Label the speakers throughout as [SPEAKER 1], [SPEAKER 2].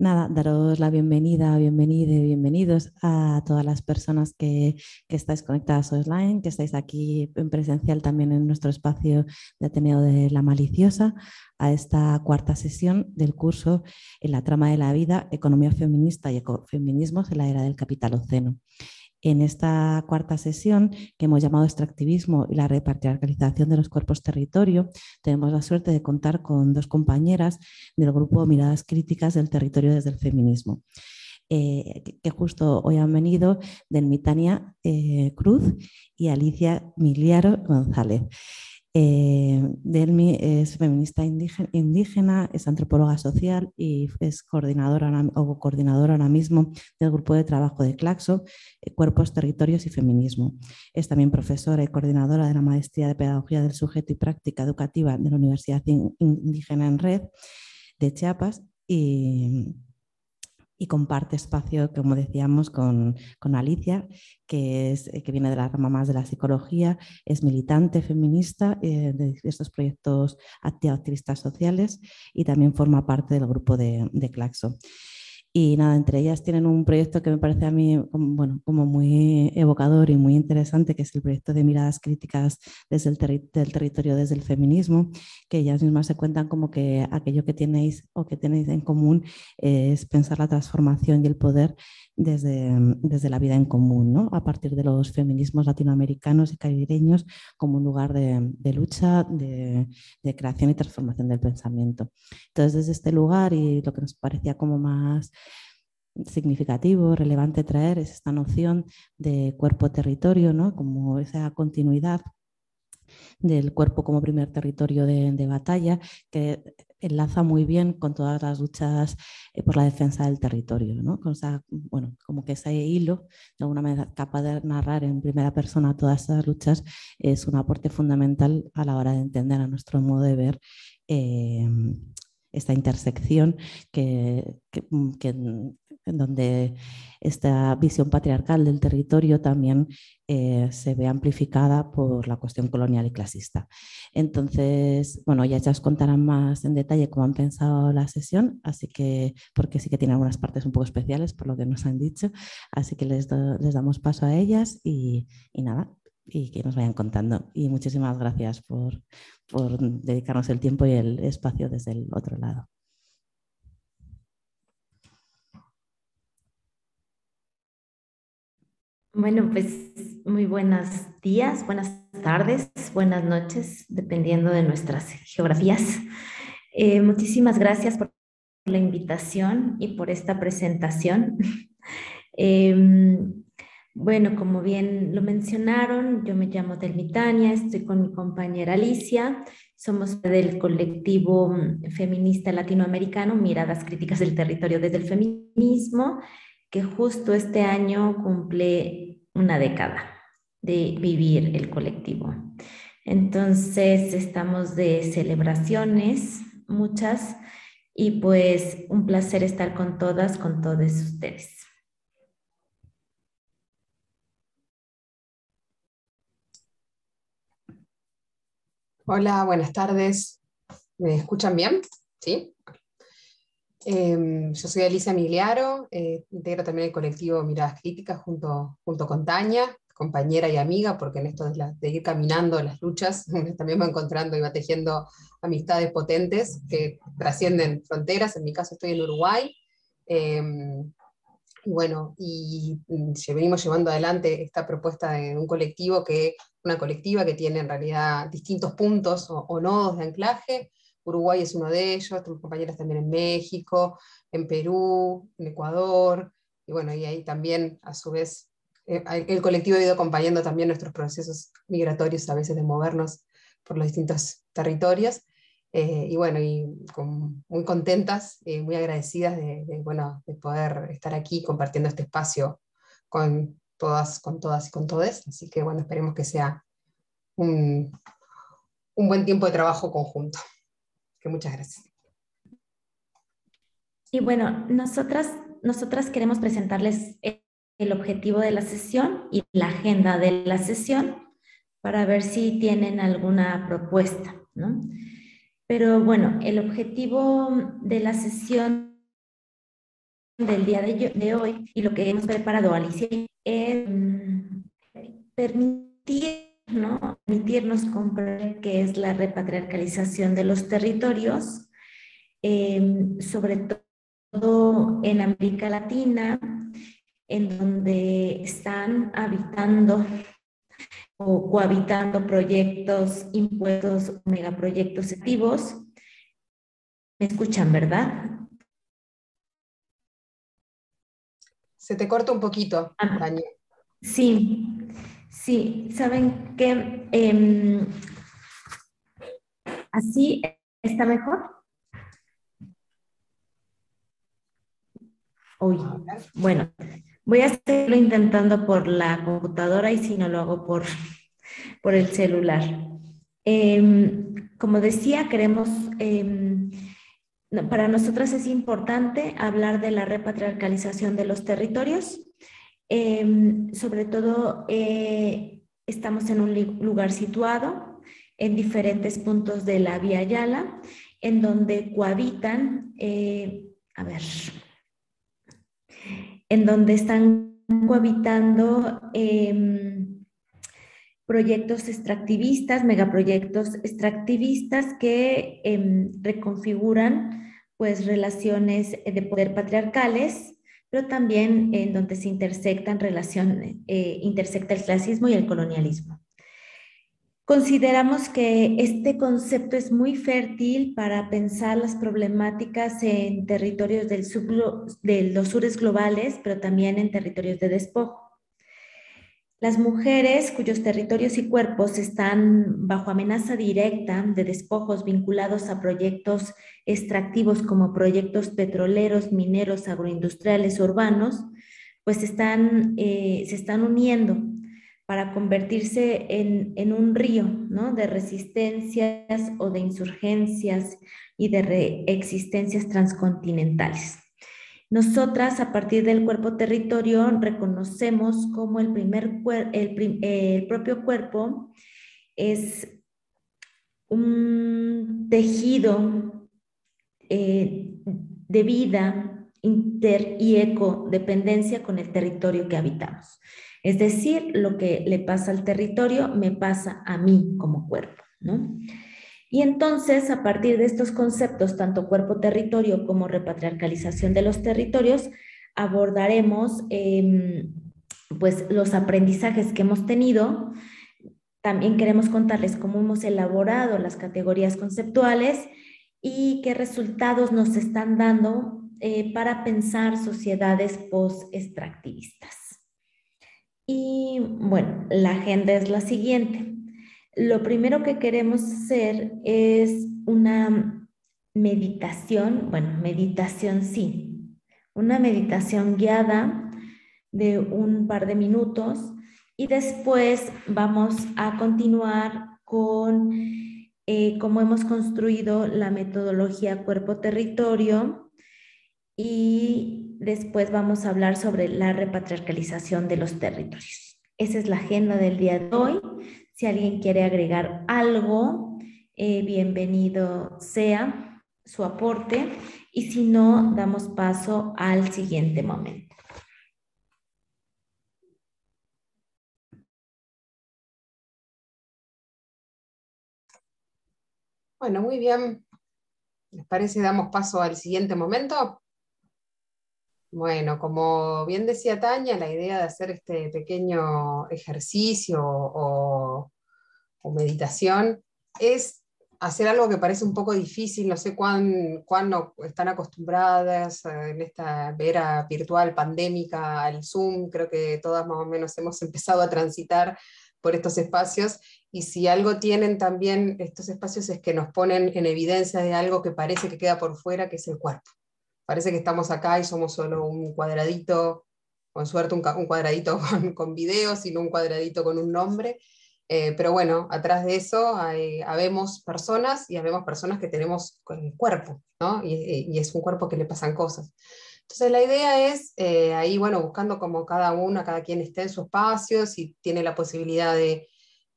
[SPEAKER 1] Nada, daros la bienvenida, y bienvenidos a todas las personas que, que, estáis conectadas online, que estáis aquí en presencial también en nuestro espacio de Ateneo de la Maliciosa, a esta cuarta sesión del curso En la trama de la vida, Economía Feminista y Ecofeminismos en la Era del Capitaloceno. En esta cuarta sesión, que hemos llamado extractivismo y la repatriarcalización de los cuerpos territorio, tenemos la suerte de contar con dos compañeras del grupo Miradas Críticas del Territorio desde el Feminismo. Eh, que justo hoy han venido Delmitania eh, Cruz y Alicia Miliaro González. Eh, Delmi es feminista indígena, es antropóloga social y es coordinadora o coordinadora ahora mismo del grupo de trabajo de Claxo, eh, Cuerpos, Territorios y Feminismo. Es también profesora y coordinadora de la Maestría de Pedagogía del Sujeto y Práctica Educativa de la Universidad Indígena en Red de Chiapas y comparte espacio, como decíamos, con, Alicia, que, es, que viene de la rama más de la psicología, es militante feminista eh, de estos proyectos activistas sociales y también forma parte del grupo de, de Claxo. Y nada, entre ellas tienen un proyecto que me parece a mí bueno, como muy evocador y muy interesante, que es el proyecto de miradas críticas desde el del territorio, desde el feminismo, que ellas mismas se cuentan como que aquello que tenéis o que tenéis en común es pensar la transformación y el poder desde, desde la vida en común, ¿no? a partir de los feminismos latinoamericanos y caribeños como un lugar de, de lucha, de, de, creación y transformación del pensamiento. Entonces, desde este lugar y lo que nos parecía como más significativo, relevante traer es esta noción de cuerpo-territorio, ¿no? como esa continuidad del cuerpo como primer territorio de, batalla, que enlaza muy bien con todas las luchas eh, por la defensa del territorio, ¿no? Con bueno, como que ese hilo, de alguna manera capaz de narrar en primera persona todas esas luchas, es un aporte fundamental a la hora de entender a nuestro modo de ver eh, esta intersección que, que, en donde esta visión patriarcal del territorio también eh, se ve amplificada por la cuestión colonial y clasista. Entonces, bueno, ya os contarán más en detalle cómo han pensado la sesión, así que, porque sí que tiene algunas partes un poco especiales por lo que nos han dicho, así que les, damos paso a ellas y nada, y que nos vayan contando. Y muchísimas gracias por, por dedicarnos el tiempo y el espacio desde el otro lado.
[SPEAKER 2] Bueno, pues muy buenos días, buenas tardes, buenas noches, dependiendo de nuestras geografías. Eh, muchísimas gracias por la invitación y por esta presentación. Em, bueno, como bien lo mencionaron, yo me llamo Delmitania, estoy con mi compañera Alicia, somos del colectivo feminista latinoamericano Miradas Críticas del Territorio desde el Feminismo que justo este año cumple una década de vivir el colectivo. Entonces estamos de celebraciones, muchas, y pues un placer estar con todas, con todos ustedes.
[SPEAKER 3] Hola, buenas tardes. ¿Me escuchan bien? ¿Sí? Em, yo soy Alicia Migliaro, eh, integro también el colectivo Miradas Críticas junto, junto con Tania, compañera y amiga, porque en esto de, ir caminando las luchas, también va encontrando y va tejiendo amistades potentes que trascienden fronteras. En mi caso estoy en Uruguay. Em, bueno, y mm, venimos llevando adelante esta propuesta de un colectivo que, una colectiva que tiene en realidad distintos puntos o, o nodos de anclaje, Uruguay es uno de ellos, tenemos compañeras también en México, en Perú, en Ecuador, y bueno, y ahí también, a su vez, eh, el colectivo ha ido acompañando también nuestros procesos migratorios, a veces de movernos por los distintos territorios. Eh, y bueno, y muy contentas y muy agradecidas de, bueno, de poder estar aquí compartiendo este espacio con todas, con todas y con todes. Así que bueno, esperemos que sea un, un buen tiempo de trabajo conjunto. Que muchas gracias.
[SPEAKER 2] Y bueno, nosotras, nosotras queremos presentarles el objetivo de la sesión y la agenda de la sesión para ver si tienen alguna propuesta, ¿no? Pero bueno, el objetivo de la sesión del día de, hoy y lo que hemos preparado Alicia es mm, permitir, ¿no? permitirnos comprender qué es la repatriarcalización de los territorios, em, sobre todo en América Latina, en donde están habitando o cohabitando proyectos, impuestos, megaproyectos activos. ¿Me escuchan, verdad?
[SPEAKER 3] Se te corta un poquito,
[SPEAKER 2] ah, Sí, sí, saben que em, así está mejor. Uy, bueno, Voy a hacerlo intentando por la computadora y si no lo hago por, por el celular. Em, como decía, queremos, em, para nosotras es importante hablar de la repatriarcalización de los territorios. Em, sobre todo, eh, estamos en un lugar situado en diferentes puntos de la Vía Yala, en donde cohabitan, eh, a ver, en donde están cohabitando em, proyectos extractivistas, megaproyectos extractivistas que em, reconfiguran pues relaciones de poder patriarcales, pero también en donde se intersectan relaciones, eh, intersecta el clasismo y el colonialismo. Consideramos que este concepto es muy fértil para pensar las problemáticas en territorios del de los sures globales, pero también en territorios de despojo. Las mujeres cuyos territorios y cuerpos están bajo amenaza directa de despojos vinculados a proyectos extractivos como proyectos petroleros, mineros, agroindustriales, urbanos, pues están, eh, se están uniendo para convertirse en, un río ¿no? de resistencias o de insurgencias y de existencias transcontinentales. Nosotras, a partir del cuerpo territorio, reconocemos como el, primer el, propio cuerpo es un tejido eh, de vida inter y ecodependencia con el territorio que habitamos. Es decir, lo que le pasa al territorio me pasa a mí como cuerpo, ¿no? Y entonces, a partir de estos conceptos, tanto cuerpo-territorio como repatriarcalización de los territorios, abordaremos em, pues los aprendizajes que hemos tenido. También queremos contarles cómo hemos elaborado las categorías conceptuales y qué resultados nos están dando eh, para pensar sociedades post-extractivistas. Y bueno, la agenda es la siguiente. Lo primero que queremos hacer es una meditación, bueno, meditación sí, una meditación guiada de un par de minutos y después vamos a continuar con eh, cómo hemos construido la metodología cuerpo-territorio y después vamos a hablar sobre la repatriarcalización de los territorios. Esa es la agenda del día de hoy. Si alguien quiere agregar algo, eh, bienvenido sea su aporte y si no, damos paso al siguiente momento.
[SPEAKER 3] Bueno, muy bien. ¿Les parece damos paso al siguiente momento? Bueno, como bien decía Tania, la idea de hacer este pequeño ejercicio o, meditación es hacer algo que parece un poco difícil, no sé cuán, están acostumbradas eh, en esta era virtual pandémica al Zoom, creo que todas más o menos hemos empezado a transitar por estos espacios y si algo tienen también estos espacios es que nos ponen en evidencia de algo que parece que queda por fuera, que es el cuerpo parece que estamos acá y somos solo un cuadradito, con suerte un, cuadradito con, con video, sino un cuadradito con un nombre. Eh, pero bueno, atrás de eso hay, habemos personas y habemos personas que tenemos cuerpo, ¿no? Y, es un cuerpo que le pasan cosas. Entonces la idea es eh, ahí, bueno, buscando como cada uno, cada quien esté en su espacio, si tiene la posibilidad de,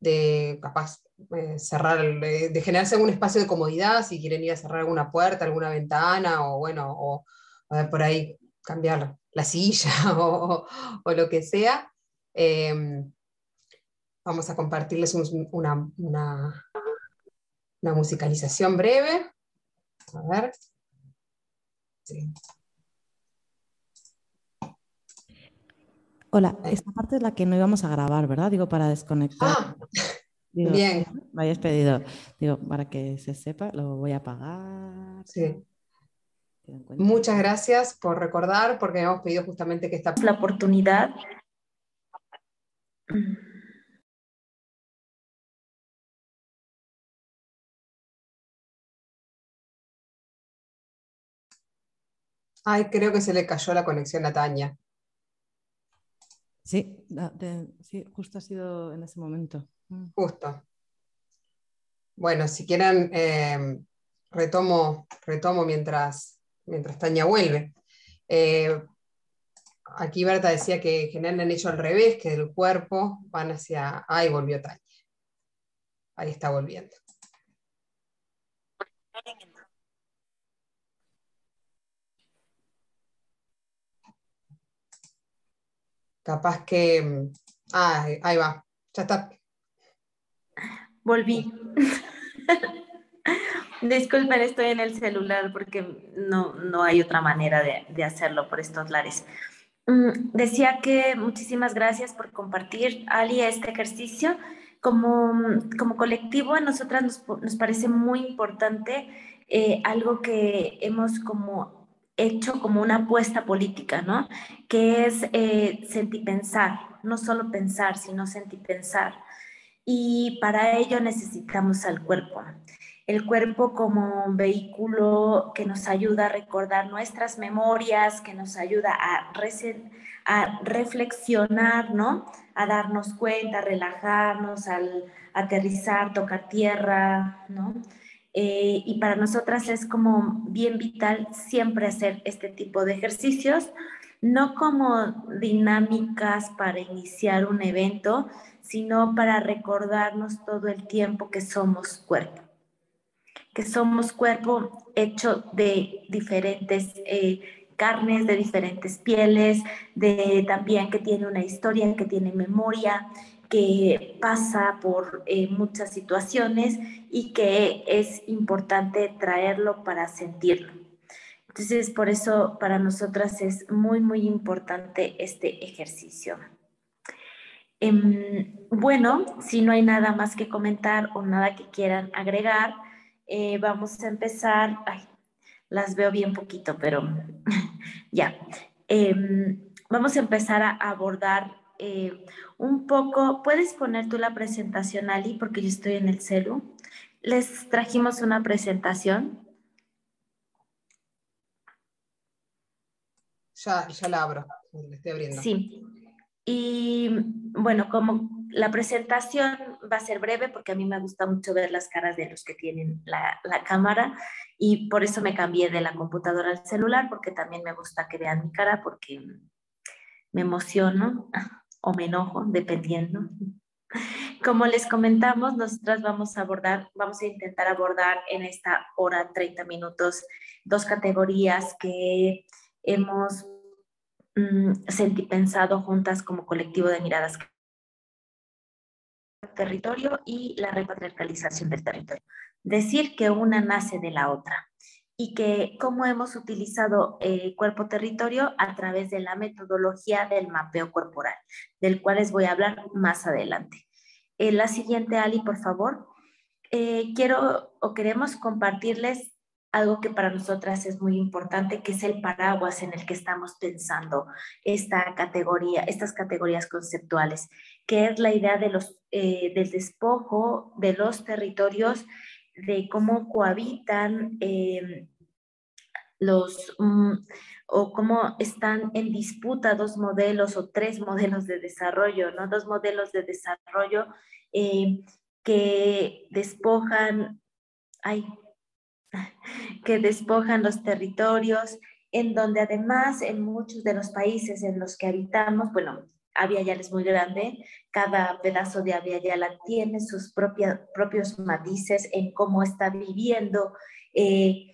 [SPEAKER 3] de capaz, eh, cerrar, de generarse algún espacio de comodidad, si quieren ir a cerrar alguna puerta, alguna ventana, o bueno, o, por ahí cambiar la silla o, o lo que sea. Em, vamos a compartirles una, una, musicalización breve. A ver.
[SPEAKER 1] Hola, esta parte es la que no íbamos a grabar, ¿verdad? Digo, para desconectar.
[SPEAKER 3] Ah, bien.
[SPEAKER 1] Me habías pedido, digo, para que se sepa, lo voy a apagar.
[SPEAKER 3] Sí. Muchas gracias por recordar, porque hemos pedido justamente que esta...
[SPEAKER 2] La oportunidad
[SPEAKER 3] Ay, creo que se le cayó la conexión a Tania.
[SPEAKER 1] Sí, sí, justo ha sido en ese momento.
[SPEAKER 3] Mm. Justo. Bueno, si quieren, em, retomo, retomo mientras, mientras Tania vuelve. Eh, aquí Berta decía que en general han hecho al revés, que del cuerpo van hacia. Ahí volvió Tania. Ahí está volviendo. Capaz que. Ah, ahí va. Ya está.
[SPEAKER 2] Volví. Disculpen, estoy en el celular porque no, no hay otra manera de, de hacerlo por estos lares. Mm, decía que muchísimas gracias por compartir, Ali, este ejercicio. Como, como colectivo, a nosotras nos, nos parece muy importante eh, algo que hemos como hecho como una apuesta política, ¿no? Que es eh, sentir pensar, no solo pensar, sino sentir pensar. Y para ello necesitamos al cuerpo el cuerpo como vehículo que nos ayuda a recordar nuestras memorias, que nos ayuda a, a reflexionar, ¿no? A darnos cuenta, a relajarnos, al aterrizar, tocar tierra, ¿no? Eh, y para nosotras es como bien vital siempre hacer este tipo de ejercicios, no como dinámicas para iniciar un evento, sino para recordarnos todo el tiempo que somos cuerpo que somos cuerpo hecho de diferentes eh, carnes, de diferentes pieles, de también que tiene una historia, que tiene memoria, que pasa por eh, muchas situaciones y que es importante traerlo para sentirlo. Entonces, por eso para nosotras es muy, muy importante este ejercicio. Em, bueno, si no hay nada más que comentar o nada que quieran agregar, eh, vamos a empezar, ay, las veo bien poquito, pero ya. Em, vamos a empezar a abordar eh, un poco, ¿puedes poner tú la presentación, Ali? Porque yo estoy en el celu. Les trajimos una presentación.
[SPEAKER 3] Ya, ya la abro, la estoy abriendo.
[SPEAKER 2] Sí. Y bueno, como la presentación va a ser breve porque a mí me gusta mucho ver las caras de los que tienen la, la, cámara y por eso me cambié de la computadora al celular porque también me gusta que vean mi cara porque me emociono o me enojo, dependiendo. Como les comentamos, nosotras vamos a abordar, vamos a intentar abordar en esta hora 30 minutos dos categorías que hemos Mm, sentí pensado juntas como colectivo de miradas territorio y la repatriarcalización del territorio. Decir que una nace de la otra y que cómo hemos utilizado el cuerpo-territorio a través de la metodología del mapeo corporal, del cual les voy a hablar más adelante. En la siguiente, Ali, por favor. Eh, quiero o queremos compartirles algo que para nosotras es muy importante, que es el paraguas en el que estamos pensando esta categoría, estas categorías conceptuales, que es la idea de los, eh, del despojo de los territorios, de cómo cohabitan em, los, mm, o cómo están en disputa dos modelos o tres modelos de desarrollo, ¿no? Dos modelos de desarrollo eh, que despojan, ay, que despojan los territorios, en donde además en muchos de los países en los que habitamos, bueno, Avia es muy grande, cada pedazo de Avia Yala tiene sus propios matices en cómo está viviendo eh,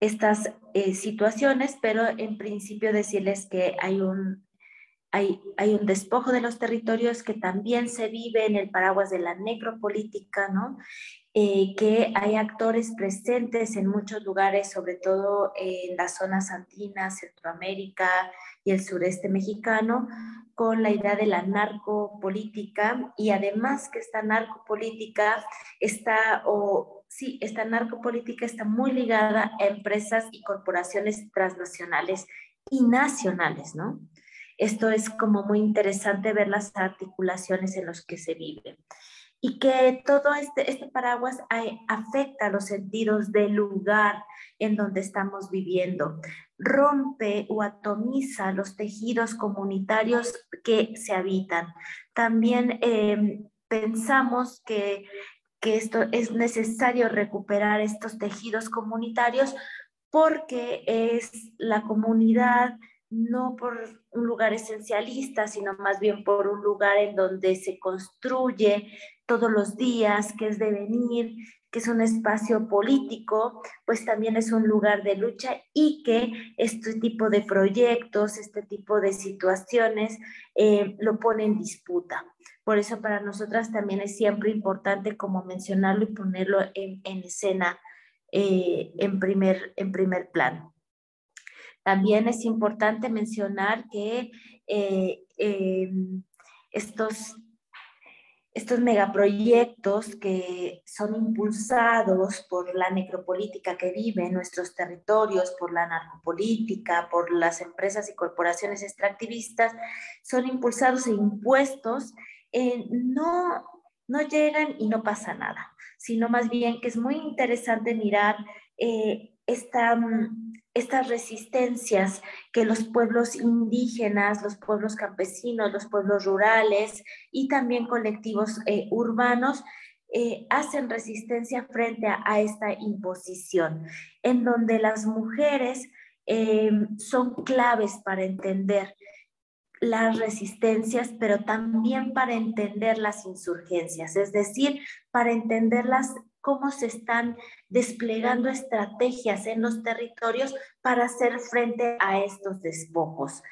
[SPEAKER 2] estas eh, situaciones, pero en principio decirles que hay un, hay, hay, un despojo de los territorios que también se vive en el paraguas de la necropolítica, ¿no? Eh, que hay actores presentes en muchos lugares, sobre todo en las zonas andinas, Centroamérica y el sureste mexicano, con la idea de la narcopolítica y además que esta narcopolítica está, o sí, esta narcopolítica está muy ligada a empresas y corporaciones transnacionales y nacionales, ¿no? Esto es como muy interesante ver las articulaciones en las que se vive y que todo este, este paraguas afecta los sentidos del lugar en donde estamos viviendo, rompe o atomiza los tejidos comunitarios que se habitan. También em, pensamos que, que esto es necesario recuperar estos tejidos comunitarios porque es la comunidad no por un lugar esencialista, sino más bien por un lugar en donde se construye todos los días, que es devenir, que es un espacio político, pues también es un lugar de lucha y que este tipo de proyectos, este tipo de situaciones eh, lo pone en disputa. Por eso para nosotras también es siempre importante como mencionarlo y ponerlo en, escena eh, en, primer, en primer plano. También es importante mencionar que eh, em, estos, estos megaproyectos que son impulsados por la necropolítica que vive en nuestros territorios, por la narcopolítica, por las empresas y corporaciones extractivistas, son impulsados e impuestos, no, no llegan y no pasa nada, sino más bien que es muy interesante mirar eh, esta, estas resistencias que los pueblos indígenas, los pueblos campesinos, los pueblos rurales y también colectivos eh, urbanos eh, hacen resistencia frente a, esta imposición, en donde las mujeres eh, son claves para entender las resistencias, pero también para entender las insurgencias, es decir, para entenderlas cómo se están desplegando estrategias en los territorios para hacer frente a estos despojos.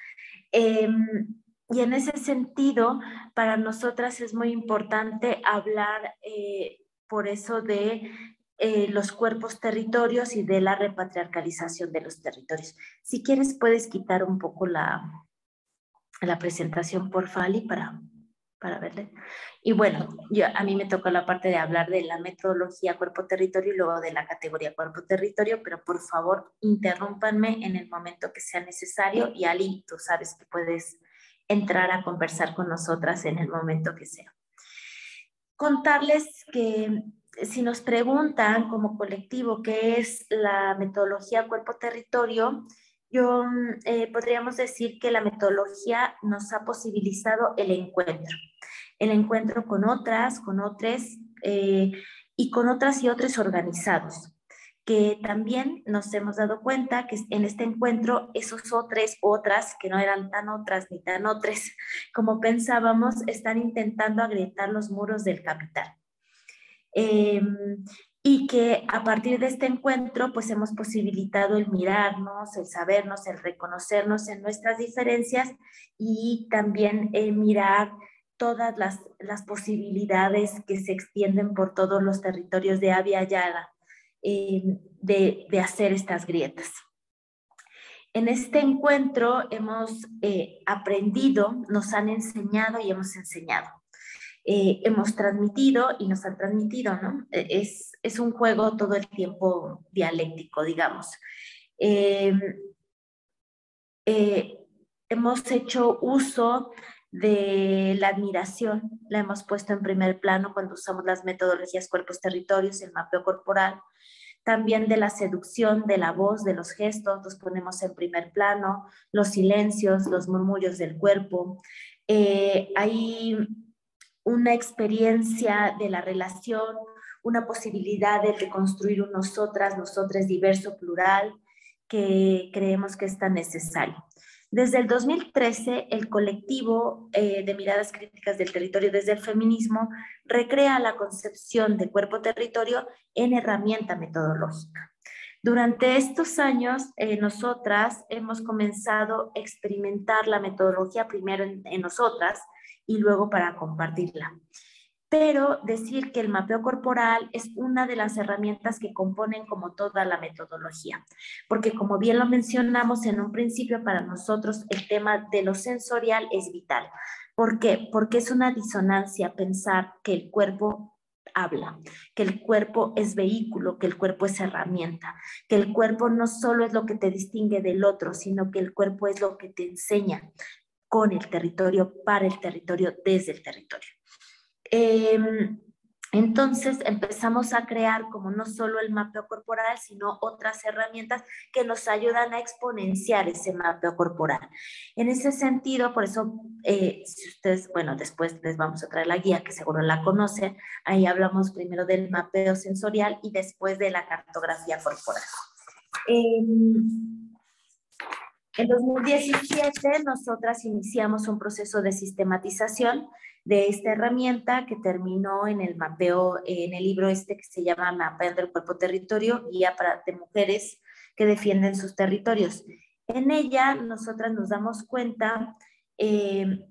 [SPEAKER 2] Em, y en ese sentido, para nosotras es muy importante hablar eh, por eso de eh, los cuerpos territorios y de la repatriarcalización de los territorios. Si quieres, puedes quitar un poco la, la presentación por Fali para para verle. Y bueno, yo, a mí me tocó la parte de hablar de la metodología cuerpo-territorio y luego de la categoría cuerpo-territorio, pero por favor, interrúmpanme en el momento que sea necesario y Ali, tú sabes que puedes entrar a conversar con nosotras en el momento que sea. Contarles que si nos preguntan como colectivo qué es la metodología cuerpo-territorio, yo eh, podríamos decir que la metodología nos ha posibilitado el encuentro, el encuentro con otras, con otros eh, y con otras y otros organizados, que también nos hemos dado cuenta que en este encuentro esos otros, otras, que no eran tan otras ni tan otras como pensábamos, están intentando agrietar los muros del capital. Em, y que a partir de este encuentro pues hemos posibilitado el mirarnos, el sabernos, el reconocernos en nuestras diferencias y también el mirar todas las, las posibilidades que se extienden por todos los territorios de Avia Yala eh, de, de, hacer estas grietas. En este encuentro hemos eh, aprendido, nos han enseñado y hemos enseñado. Eh, hemos transmitido y nos han transmitido, ¿no? E, es, es un juego todo el tiempo dialéctico, digamos. Eh, eh, hemos hecho uso de la admiración, la hemos puesto en primer plano cuando usamos las metodologías cuerpos-territorios, el mapeo corporal, también de la seducción de la voz, de los gestos, los ponemos en primer plano, los silencios, los murmullos del cuerpo. Eh, hay una experiencia de la relación, una posibilidad de construir un nosotras, nosotras diverso, plural, que creemos que es tan necesario. Desde el 2013, el colectivo eh, de miradas críticas del territorio desde el feminismo recrea la concepción de cuerpo-territorio en herramienta metodológica. Durante estos años, eh, nosotras hemos comenzado a experimentar la metodología primero en nosotras y luego para compartirla pero decir que el mapeo corporal es una de las herramientas que componen como toda la metodología, porque como bien lo mencionamos en un principio, para nosotros el tema de lo sensorial es vital. ¿Por qué? Porque es una disonancia pensar que el cuerpo habla, que el cuerpo es vehículo, que el cuerpo es herramienta, que el cuerpo no solo es lo que te distingue del otro, sino que el cuerpo es lo que te enseña con el territorio, para el territorio, desde el territorio. Em, entonces empezamos a crear como no solo el mapeo corporal, sino otras herramientas que nos ayudan a exponenciar ese mapeo corporal. En ese sentido, por eso, eh, si ustedes, bueno, después les vamos a traer la guía, que seguro la conocen, ahí hablamos primero del mapeo sensorial y después de la cartografía corporal. Em, en 2017, nosotras iniciamos un proceso de sistematización de esta herramienta que terminó en el mapeo, en el libro este que se llama Mapeo del Cuerpo Territorio, guía para, de mujeres que defienden sus territorios. En ella nosotras nos damos cuenta eh,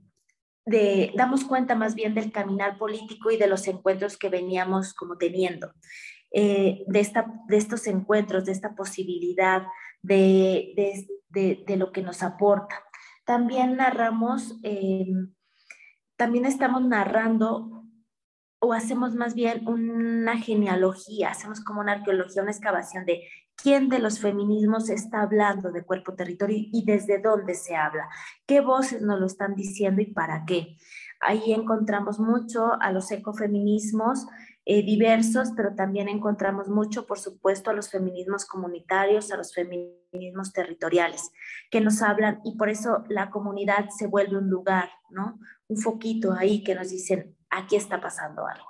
[SPEAKER 2] de, damos cuenta más bien del caminar político y de los encuentros que veníamos como teniendo, eh, de, esta, de estos encuentros, de esta posibilidad, de, de, de lo que nos aporta. También narramos eh, también estamos narrando o hacemos más bien una genealogía, hacemos como una arqueología, una excavación de quién de los feminismos está hablando de cuerpo territorio y desde dónde se habla, qué voces nos lo están diciendo y para qué. Ahí encontramos mucho a los ecofeminismos eh, diversos, pero también encontramos mucho, por supuesto, a los feminismos comunitarios, a los feminismos territoriales, que nos hablan y por eso la comunidad se vuelve un lugar, ¿no? Un foquito ahí que nos dicen, aquí está pasando algo.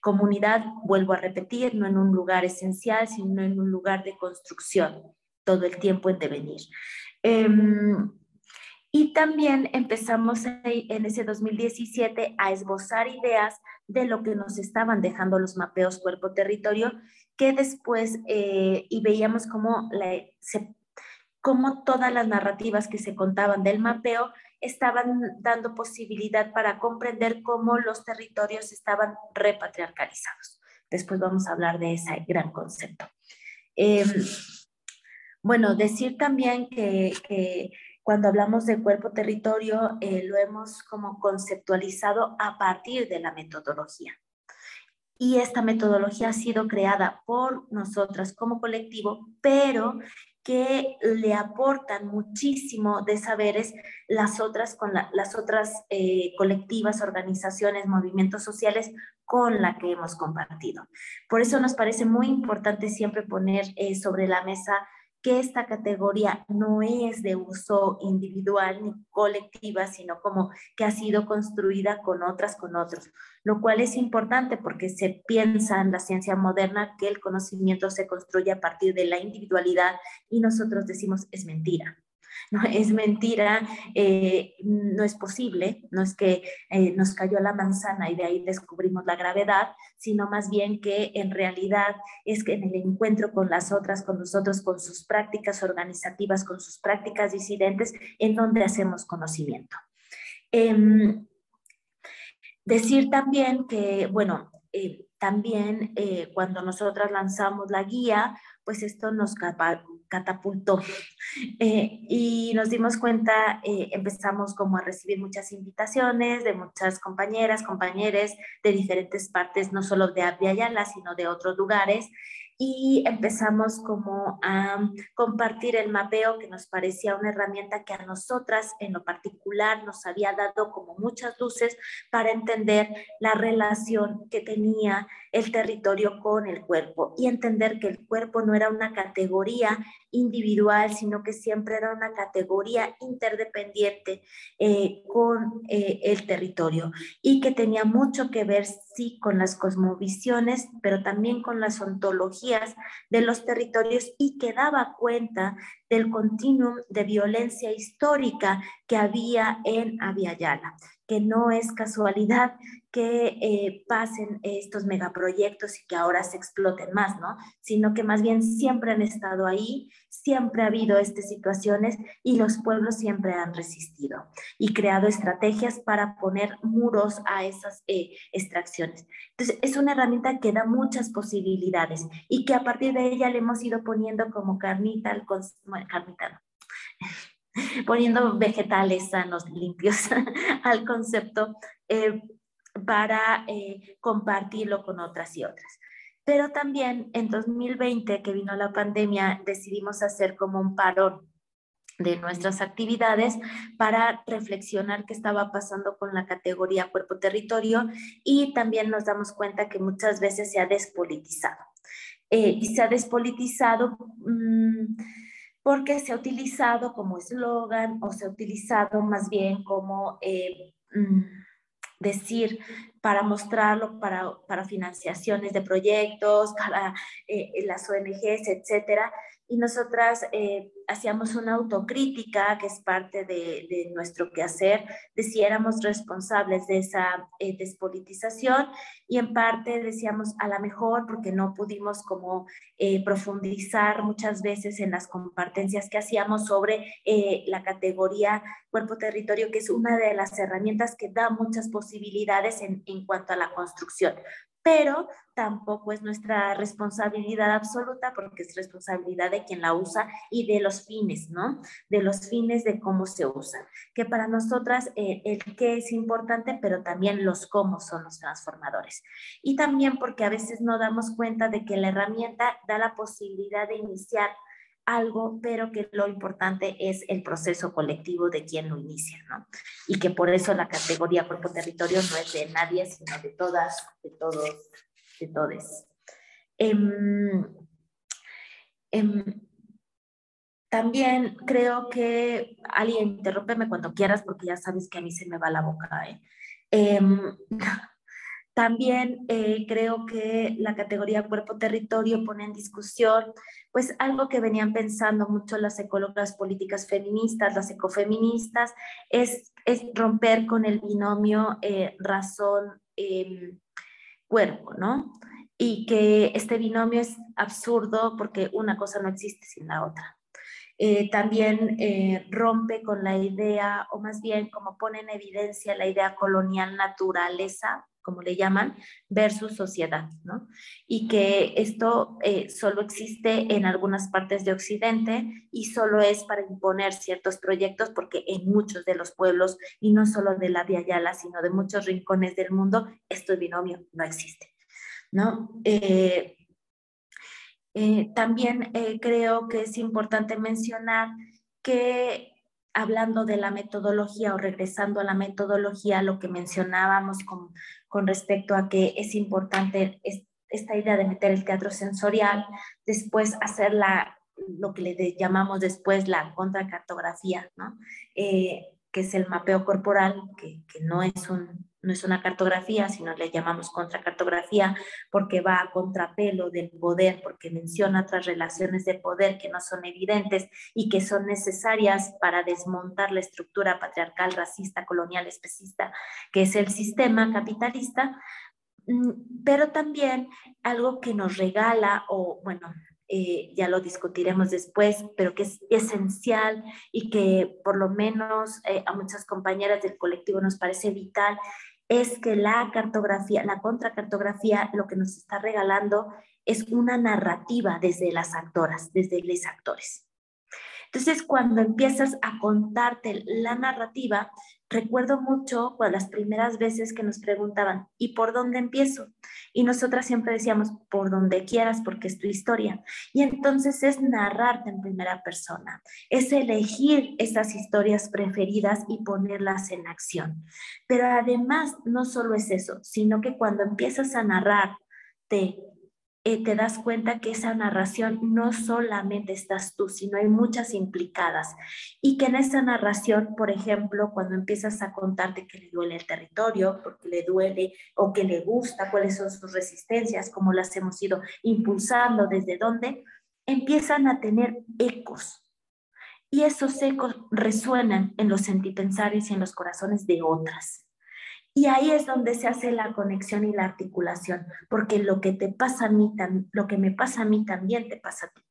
[SPEAKER 2] Comunidad, vuelvo a repetir, no en un lugar esencial, sino en un lugar de construcción, todo el tiempo en devenir. Em, y también empezamos en ese 2017 a esbozar ideas de lo que nos estaban dejando los mapeos cuerpo-territorio, que después, eh, y veíamos cómo, cómo todas las narrativas que se contaban del mapeo estaban dando posibilidad para comprender cómo los territorios estaban repatriarcalizados. Después vamos a hablar de ese gran concepto. Em, bueno, decir también que cuando hablamos de cuerpo-territorio, eh, lo hemos como conceptualizado a partir de la metodología. Y esta metodología ha sido creada por nosotras como colectivo, pero que le aportan muchísimo de saberes las otras, con las otras eh, colectivas, organizaciones, movimientos sociales con la que hemos compartido. Por eso nos parece muy importante siempre poner eh, sobre la mesa que esta categoría no es de uso individual ni colectiva, sino como que ha sido construida con otras, con otros, lo cual es importante porque se piensa en la ciencia moderna que el conocimiento se construye a partir de la individualidad y nosotros decimos es mentira. ¿No? Es mentira, eh, no es posible, no es que eh, nos cayó la manzana y de ahí descubrimos la gravedad, sino más bien que en realidad es que en el encuentro con las otras, con nosotros, con sus prácticas organizativas, con sus prácticas disidentes, en donde hacemos conocimiento. Em, decir también que, bueno, eh, también cuando nosotras lanzamos la guía, pues esto nos catapultó. Eh, y nos dimos cuenta, eh, empezamos como a recibir muchas invitaciones de muchas compañeras, compañeros de diferentes partes, no solo de Ayala, sino de otros lugares, y empezamos como a compartir el mapeo que nos parecía una herramienta que a nosotras en lo particular nos había dado como muchas luces para entender la relación que tenía el territorio con el cuerpo y entender que el cuerpo no era una categoría individual, sino que siempre era una categoría interdependiente eh, con eh, el territorio y que tenía mucho que ver, sí, con las cosmovisiones, pero también con las ontologías de los territorios y que daba cuenta del continuum de violencia histórica que había en Aviala que no es casualidad que eh, pasen estos megaproyectos y que ahora se exploten más, ¿no? Sino que más bien siempre han estado ahí, siempre ha habido estas situaciones y los pueblos siempre han resistido y creado estrategias para poner muros a esas eh, extracciones. Entonces, es una herramienta que da muchas posibilidades y que a partir de ella le hemos ido poniendo como carnita al... carnita, no poniendo vegetales sanos, limpios al concepto eh, para eh, compartirlo con otras y otras. Pero también en 2020, que vino la pandemia, decidimos hacer como un parón de nuestras actividades para reflexionar qué estaba pasando con la categoría cuerpo-territorio y también nos damos cuenta que muchas veces se ha despolitizado. Eh, y se ha despolitizado... Mm, porque se ha utilizado como eslogan o se ha utilizado más bien como eh, mm, decir para mostrarlo para, para, financiaciones de proyectos, para eh, las ONGs, etcétera, y nosotras eh, hacíamos una autocrítica que es parte de, nuestro quehacer, de si éramos responsables de esa eh, despolitización y en parte decíamos a la mejor porque no pudimos como eh, profundizar muchas veces en las compartencias que hacíamos sobre la categoría cuerpo-territorio, que es una de las herramientas que da muchas posibilidades en cuanto a la construcción pero tampoco es nuestra responsabilidad absoluta porque es responsabilidad de quien la usa y de los fines, ¿no? De los fines de cómo se usa. Que para nosotras eh, el qué es importante, pero también los cómo son los transformadores. Y también porque a veces no damos cuenta de que la herramienta da la posibilidad de iniciar algo, pero que lo importante es el proceso colectivo de quien lo inicia, ¿no? Y que por eso la categoría cuerpo-territorio no es de nadie, sino de todas, de todos, de todes. Em, em, también creo que, alguien, interrúmpeme cuando quieras, porque ya sabes que a mí se me va la boca, ¿eh? Em, también eh, creo que la categoría cuerpo-territorio pone en discusión pues algo que venían pensando mucho las ecólogas políticas feministas, las ecofeministas, es, es romper con el binomio eh, razón-cuerpo, em, ¿no? Y que este binomio es absurdo porque una cosa no existe sin la otra. Eh, también rompe con la idea, o más bien como pone en evidencia la idea colonial naturaleza, como le llaman, versus sociedad, ¿no? Y que esto eh, solo existe en algunas partes de Occidente y solo es para imponer ciertos proyectos, porque en muchos de los pueblos, y no solo de la Via Yala, sino de muchos rincones del mundo, esto binomio no existe, ¿no? Eh, eh, también creo que es importante mencionar que hablando de la metodología o regresando a la metodología, lo que mencionábamos con, con respecto a que es importante esta idea de meter el teatro sensorial, después hacer la, lo que le llamamos después la contracartografía, ¿no? Eh, que es el mapeo corporal, que, que no es un no es una cartografía, sino le llamamos contracartografía porque va a contrapelo del poder, porque menciona otras relaciones de poder que no son evidentes y que son necesarias para desmontar la estructura patriarcal, racista, colonial, especista, que es el sistema capitalista, mm, pero también algo que nos regala o, bueno, eh, ya lo discutiremos después, pero que es esencial y que por lo menos eh, a muchas compañeras del colectivo nos parece vital, es que la cartografía, la contracartografía, lo que nos está regalando es una narrativa desde las actoras, desde los actores. Entonces, cuando empiezas a contarte la narrativa, Recuerdo mucho pues, las primeras veces que nos preguntaban, ¿y por dónde empiezo? Y nosotras siempre decíamos, por donde quieras, porque es tu historia. Y entonces es narrarte en primera persona, es elegir esas historias preferidas y ponerlas en acción. Pero además, no solo es eso, sino que cuando empiezas a narrarte eh, te das cuenta que esa narración no solamente estás tú, sino hay muchas implicadas. Y que en esa narración, por ejemplo, cuando empiezas a contarte que le duele el territorio, porque le duele o que le gusta, cuáles son sus resistencias, cómo las hemos ido impulsando, desde dónde, empiezan a tener ecos. Y esos ecos resuenan en los sentipensarios y en los corazones de otras. Y ahí es donde se hace la conexión y la articulación, porque lo que te pasa a mí, lo que me pasa a mí también te pasa a ti.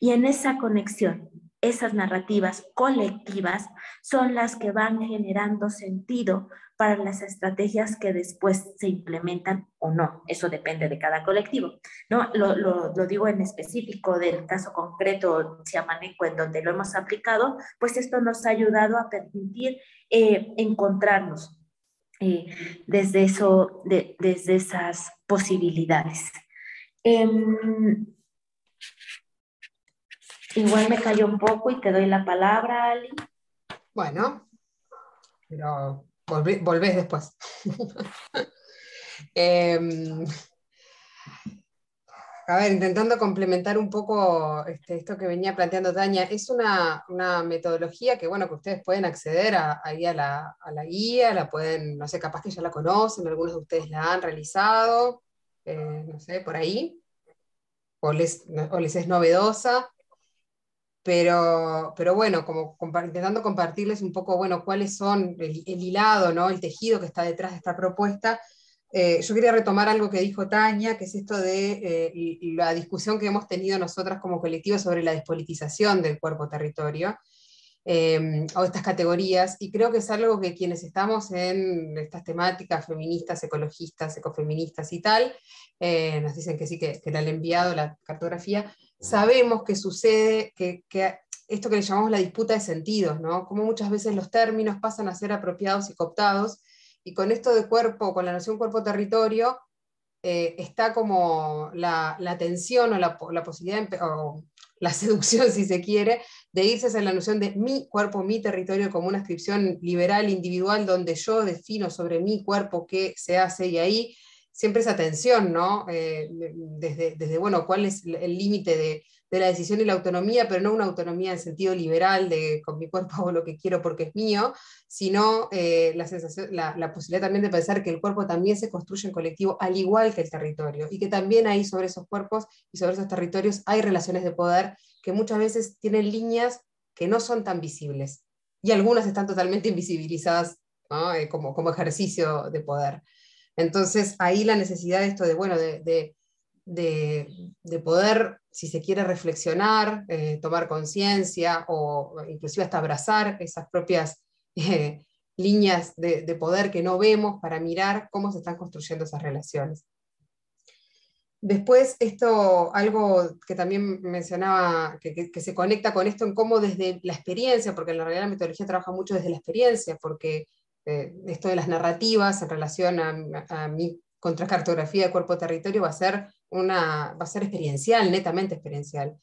[SPEAKER 2] Y en esa conexión, esas narrativas colectivas son las que van generando sentido para las estrategias que después se implementan o no. Eso depende de cada colectivo. ¿no? Lo, lo, digo en específico del caso concreto Chiamaneco, en donde lo hemos aplicado, pues esto nos ha ayudado a permitir eh, encontrarnos desde, eso, desde esas posibilidades. Em, igual me cayó un poco y te doy la palabra, Ali.
[SPEAKER 3] Bueno, pero volvés después. Em, a ver, intentando complementar un poco este, esto que venía planteando Tania, es una, metodología que, bueno, que ustedes pueden acceder a, ahí a la, guía, la pueden, no sé, capaz que ya la conocen, algunos de ustedes la han realizado, eh, no sé, por ahí, o les, es novedosa, pero, pero bueno, como intentando compartirles un poco, bueno, cuáles son el, el hilado, ¿no? el tejido que está detrás de esta propuesta, eh, yo quería retomar algo que dijo Tania, que es esto de eh, la discusión que hemos tenido nosotras como colectivo sobre la despolitización del cuerpo-territorio, eh, o estas categorías, y creo que es algo que quienes estamos en estas temáticas feministas, ecologistas, ecofeministas y tal, nos dicen que sí, que, que le han enviado la cartografía, sabemos que sucede, que, que esto que le llamamos la disputa de sentidos, ¿no? Como muchas veces los términos pasan a ser apropiados y cooptados, y con esto de cuerpo, con la noción cuerpo-territorio, eh, está como la, tensión o la, posibilidad, o la seducción, si se quiere, de irse hacia la noción de mi cuerpo, mi territorio, como una inscripción liberal, individual, donde yo defino sobre mi cuerpo qué se hace y ahí siempre esa tensión, ¿no? Eh, desde, desde, bueno, cuál es el límite de, de la decisión y la autonomía, pero no una autonomía en sentido liberal de con mi cuerpo hago lo que quiero porque es mío, sino eh, la, sensación, la, posibilidad también de pensar que el cuerpo también se construye en colectivo al igual que el territorio y que también ahí sobre esos cuerpos y sobre esos territorios hay relaciones de poder que muchas veces tienen líneas que no son tan visibles y algunas están totalmente invisibilizadas eh, como, como ejercicio de poder. Entonces ahí la necesidad de esto de, bueno, de, poder, si se quiere, reflexionar, eh, tomar conciencia o inclusive hasta abrazar esas propias eh, líneas de, poder que no vemos para mirar cómo se están construyendo esas relaciones. Después, esto, algo que también mencionaba, que, se conecta con esto en cómo desde la experiencia, porque en la realidad la metodología trabaja mucho desde la experiencia, porque eh, esto de las narrativas en relación a, a mi contracartografía de cuerpo-territorio va a ser una, va a ser experiencial, netamente experiencial.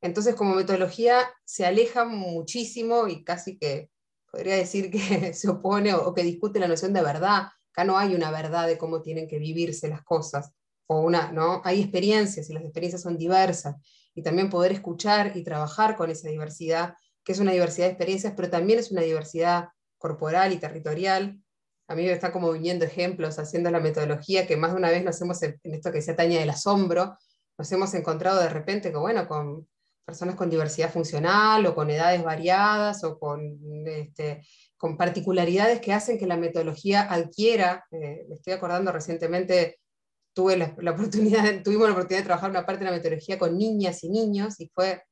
[SPEAKER 3] Entonces, como metodología, se aleja muchísimo y casi que podría decir que se opone o, que discute la noción de verdad. Acá no hay una verdad de cómo tienen que vivirse las cosas, o una, ¿no? Hay experiencias y las experiencias son diversas. Y también poder escuchar y trabajar con esa diversidad, que es una diversidad de experiencias, pero también es una diversidad corporal y territorial, a mí me están como viniendo ejemplos haciendo la metodología que más de una vez nos hemos, en esto que se Taña del asombro, nos hemos encontrado de repente con, bueno, con personas con diversidad funcional o con edades variadas o con, este, con particularidades que hacen que la metodología adquiera, eh, me estoy acordando recientemente, tuve la, oportunidad, tuvimos la oportunidad de trabajar una parte de la metodología con niñas y niños y fue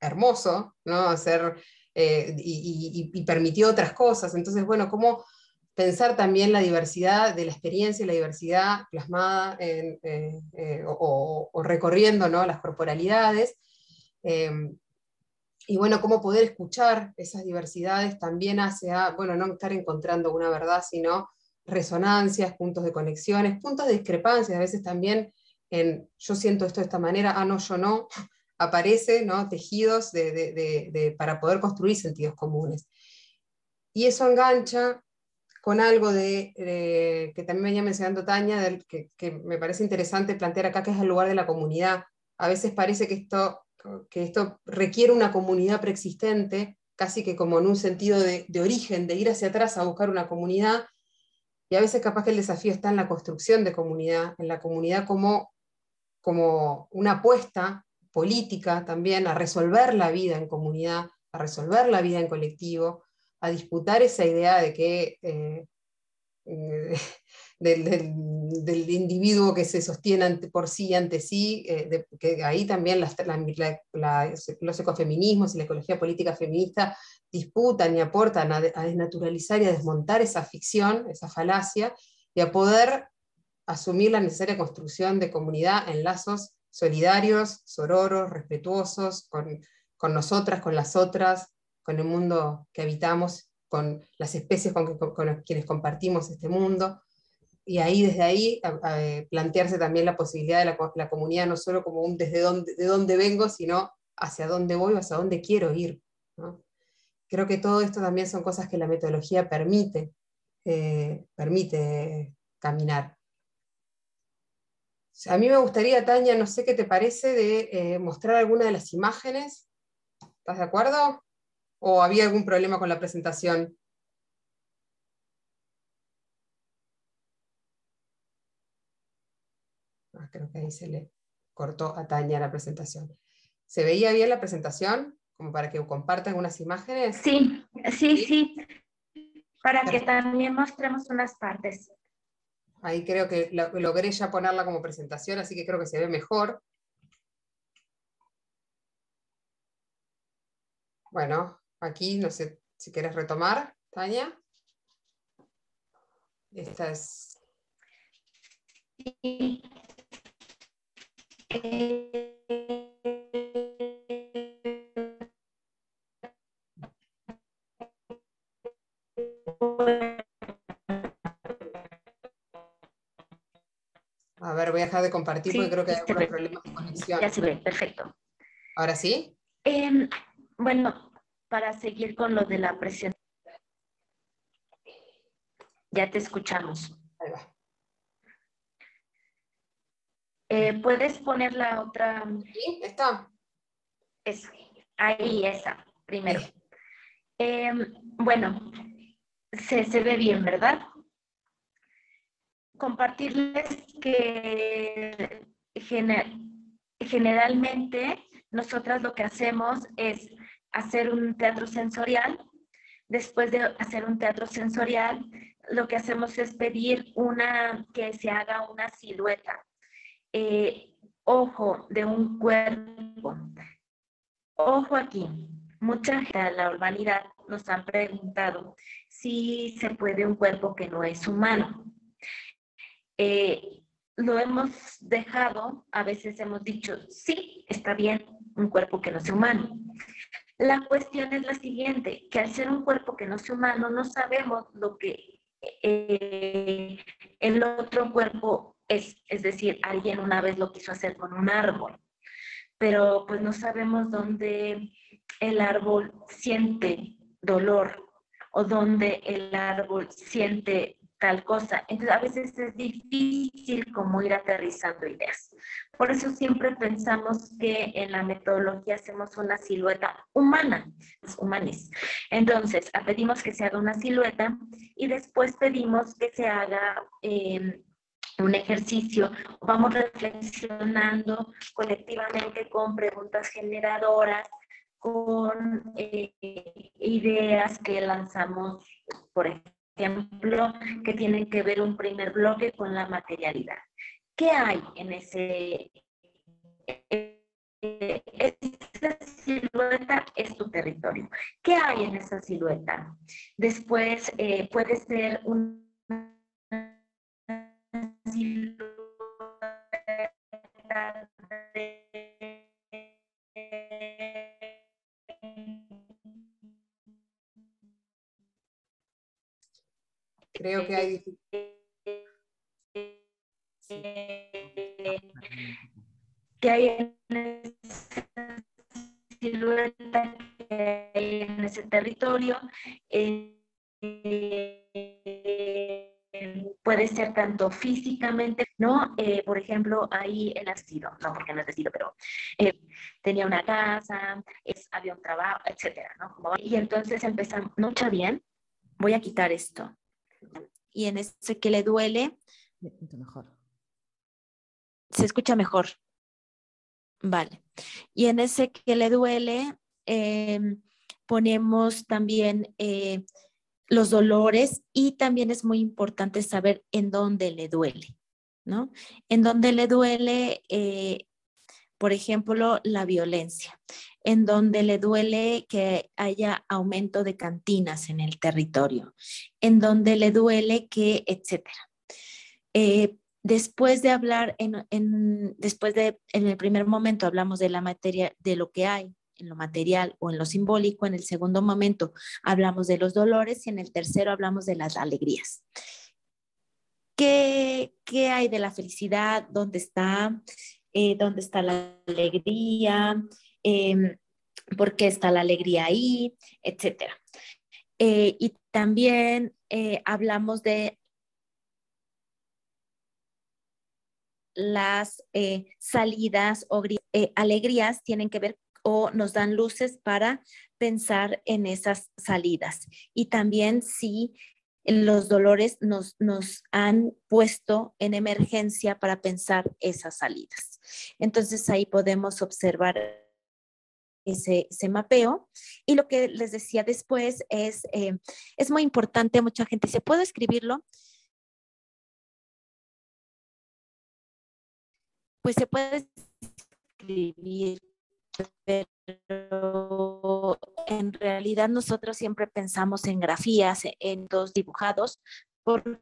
[SPEAKER 3] hermoso, ¿no? Hacer, eh, y, y, permitió otras cosas. Entonces, bueno, ¿cómo pensar también la diversidad de la experiencia y la diversidad plasmada eh, eh, o, recorriendo ¿no? las corporalidades. Em, y bueno, cómo poder escuchar esas diversidades también hace a, bueno, no estar encontrando una verdad, sino resonancias, puntos de conexiones, puntos de discrepancias, a veces también en yo siento esto de esta manera, ah, no, yo no, aparece, ¿no? Tejidos para poder construir sentidos comunes. Y eso engancha con algo de, que también venía mencionando Tania, del, que, que, me parece interesante plantear acá, que es el lugar de la comunidad. A veces parece que esto que esto requiere una comunidad preexistente, casi que como en un sentido de, origen, de ir hacia atrás a buscar una comunidad, y a veces capaz que el desafío está en la construcción de comunidad, en la comunidad como, como una apuesta política también a resolver la vida en comunidad, a resolver la vida en colectivo, a disputar esa idea de que eh, eh, del, individuo que se sostiene por sí ante sí, eh, que ahí también los ecofeminismos y la ecología política feminista disputan y aportan a, desnaturalizar y a desmontar esa ficción, esa falacia, y a poder asumir la necesaria construcción de comunidad en lazos solidarios, sororos, respetuosos, con, con nosotras, con las otras, con el mundo que habitamos con las especies con, quienes compartimos este mundo. Y ahí, desde ahí, plantearse también la posibilidad de la, comunidad, no solo como un desde dónde, de dónde vengo, sino hacia dónde voy o hacia dónde quiero ir. Creo que todo esto también son cosas que la metodología permite, eh, permite caminar. A mí me gustaría, Tania, no sé qué te parece, de eh, mostrar alguna de las imágenes. ¿Estás de acuerdo? ¿O había algún problema con la presentación? Ah, creo que ahí se le cortó a Tania la presentación. ¿Se veía bien la presentación? Como para que compartan unas imágenes.
[SPEAKER 2] Sí, sí, sí. Para que también mostremos unas partes.
[SPEAKER 3] Ahí creo que logré ya ponerla como presentación, así que creo que se ve mejor. Bueno, Aquí, no sé si quieres retomar, Tania. Esta es... A ver, voy a dejar de compartir porque creo que hay algunos problemas de conexión.
[SPEAKER 2] Ya se ve, perfecto.
[SPEAKER 3] ¿Ahora sí?
[SPEAKER 2] Em, bueno, para seguir con lo de la presión. Ya te escuchamos. Ahí va. Eh, ¿Puedes poner la otra?
[SPEAKER 3] Sí, está.
[SPEAKER 2] Es, ahí, esa, primero. Em, bueno, se, se ve bien, ¿verdad? Compartirles que generalmente nosotras lo que hacemos es hacer un teatro sensorial. Después de hacer un teatro sensorial, lo que hacemos es pedir una, que se haga una silueta. Eh, ojo de un cuerpo. Ojo aquí. Mucha gente de la urbanidad nos han preguntado si se puede un cuerpo que no es humano. Eh, lo hemos dejado, a veces hemos dicho, sí, está bien, un cuerpo que no es humano. La cuestión es la siguiente, que al ser un cuerpo que no es humano, no sabemos lo que eh, el otro cuerpo es. Es decir, alguien una vez lo quiso hacer con un árbol, pero pues no sabemos dónde el árbol siente dolor o dónde el árbol siente tal cosa. Entonces, a veces es difícil como ir aterrizando ideas. Por eso siempre pensamos que en la metodología hacemos una silueta humana, humanes. Entonces, pedimos que se haga una silueta y después pedimos que se haga em, un ejercicio. Vamos reflexionando colectivamente con preguntas generadoras, con eh, ideas que lanzamos, por ejemplo, que tienen que ver un primer bloque con la materialidad. ¿Qué hay en ese... Silueta es tu territorio. ¿Qué hay en esa silueta? Después eh, puede ser un
[SPEAKER 3] Creo que hay
[SPEAKER 2] que hay en silueta que hay en ese territorio. Eh, puede ser tanto físicamente, ¿no? Eh, por ejemplo, ahí el nacido, no porque no es nacido, pero eh, tenía una casa, es, había un trabajo, etcétera, ¿no? y entonces empezamos, no está bien, voy a quitar esto. Y en ese que le duele, mejor. Se escucha mejor. Vale. Y en ese que le duele, em, ponemos también eh, los dolores y también es muy importante saber en dónde le duele, ¿no? En dónde le duele, eh, por ejemplo, la violencia, en donde le duele que haya aumento de cantinas en el territorio, en donde le duele que, etcétera. Eh, después de hablar, en, después de, en el primer momento hablamos de la materia, de lo que hay, en lo material o en lo simbólico. En el segundo momento hablamos de los dolores y en el tercero hablamos de las alegrías. ¿Qué, qué hay de la felicidad? ¿Dónde está? Eh, ¿Dónde está la alegría? Em, ¿Por qué está la alegría ahí? Etcétera. Eh, y también eh, hablamos de las salidas o alegrías tienen que ver o nos dan luces para pensar en esas salidas. Y también si los dolores nos, nos han puesto en emergencia para pensar esas salidas. Entonces ahí podemos observar ese, mapeo. Y lo que les decía después es, eh, es muy importante, mucha gente dice, ¿puedo escribirlo? Pues se puede escribir pero en realidad nosotros siempre pensamos en grafías, en dos dibujados, porque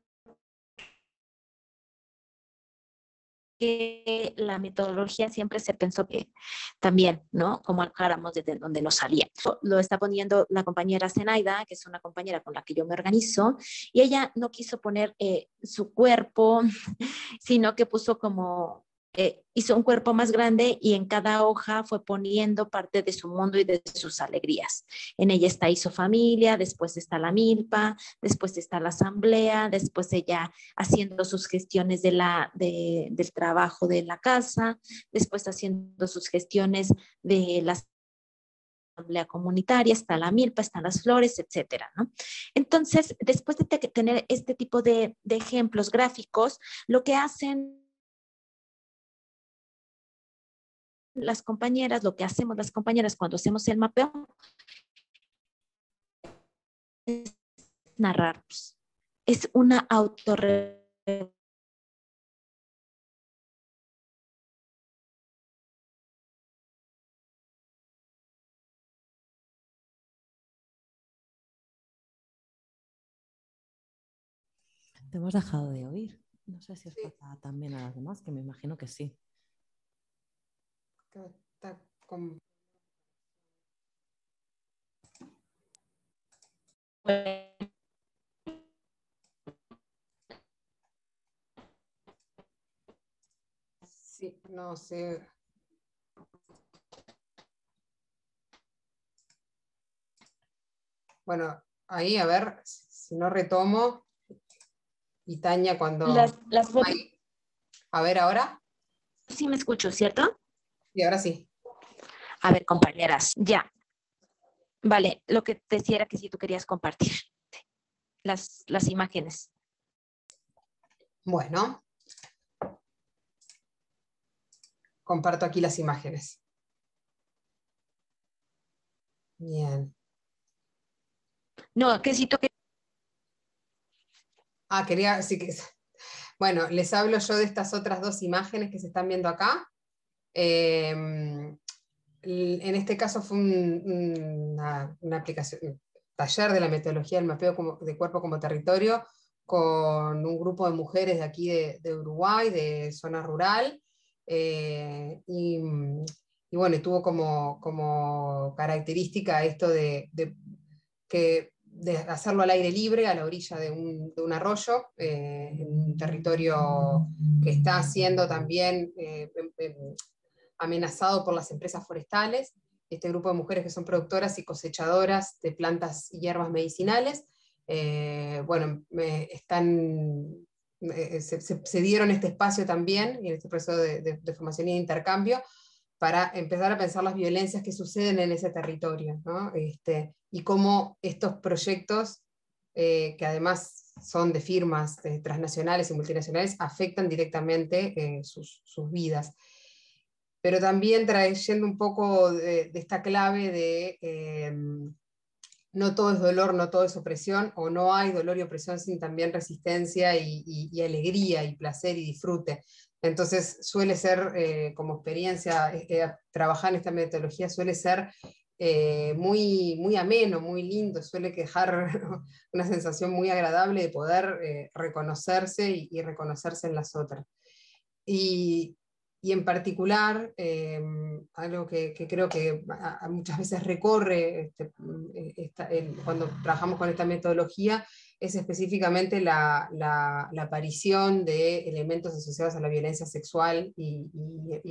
[SPEAKER 2] la metodología siempre se pensó que también, ¿no? Como alojáramos desde donde nos salía. Lo está poniendo la compañera Zenaida, que es una compañera con la que yo me organizo, y ella no quiso poner eh, su cuerpo, sino que puso como eh, hizo un cuerpo más grande y en cada hoja fue poniendo parte de su mundo y de sus alegrías. En ella está su familia, después está la milpa, después está la asamblea, después ella haciendo sus gestiones de la, del trabajo de la casa, después haciendo sus gestiones de la asamblea comunitaria, está la milpa, están las flores, etcétera, ¿no? Entonces, después de tener este tipo de, de ejemplos gráficos, lo que hacen las compañeras, lo que hacemos las compañeras cuando hacemos el mapeo es narrarnos. Es una autorre
[SPEAKER 1] Te hemos dejado de oír. No sé si os pasa también a las demás, que me imagino que sí.
[SPEAKER 3] Sí, no sé. Bueno, ahí a ver si no retomo. Y Tania cuando...
[SPEAKER 2] Las,
[SPEAKER 3] A ver ahora.
[SPEAKER 2] Sí me escucho, ¿cierto?
[SPEAKER 3] Y ahora sí.
[SPEAKER 2] A ver, compañeras, ya. Vale, lo que te decía era que si tú querías compartir las, las imágenes.
[SPEAKER 3] Bueno. Comparto aquí las imágenes. Bien.
[SPEAKER 2] No, que si tú que...
[SPEAKER 3] Ah, quería, sí que... Bueno, les hablo yo de estas otras dos imágenes que se están viendo acá. Em, en este caso fue un, una, aplicación, taller de la metodología del mapeo de cuerpo como territorio con un grupo de mujeres de aquí de, Uruguay, de zona rural, eh, y, bueno, tuvo como, como característica esto de, que de hacerlo al aire libre, a la orilla de un, arroyo, eh, en un territorio que está siendo también eh, amenazado por las empresas forestales. Este grupo de mujeres que son productoras y cosechadoras de plantas y hierbas medicinales, eh, bueno, están, se, dieron este espacio también, en este proceso de, formación y de intercambio, para empezar a pensar las violencias que suceden en ese territorio, ¿no? este, y cómo estos proyectos, eh, que además son de firmas transnacionales y multinacionales, afectan directamente eh, sus, sus, vidas. Pero también trayendo un poco de, esta clave de eh, no todo es dolor, no todo es opresión, o no hay dolor y opresión sin también resistencia y, y alegría y placer y disfrute. Entonces suele ser, como experiencia, trabajar en esta metodología suele ser eh, muy, muy ameno, muy lindo, suele quejar una sensación muy agradable de poder eh, reconocerse y, reconocerse en las otras. Y, y en particular, em, algo que, creo que muchas veces recorre este, cuando trabajamos con esta metodología, es específicamente la, aparición de elementos asociados a la violencia sexual y,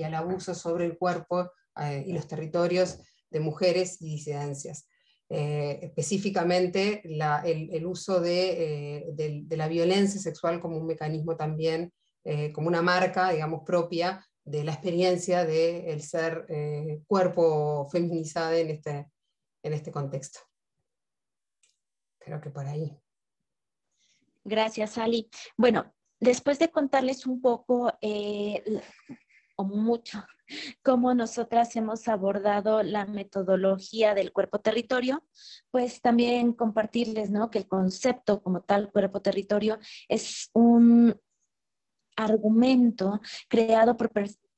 [SPEAKER 3] al abuso sobre el cuerpo eh, y los territorios de mujeres y disidencias. Eh, específicamente el, uso eh, de, la violencia sexual como un mecanismo también, eh, como una marca, digamos, propia de la experiencia del ser cuerpo feminizado en este, en este contexto. Creo que por ahí.
[SPEAKER 2] Gracias, Ali. Bueno, después de contarles un poco o mucho cómo nosotras hemos abordado la metodología del cuerpo-territorio, pues también compartirles ¿no? que el concepto como tal cuerpo-territorio es un argumento creado por,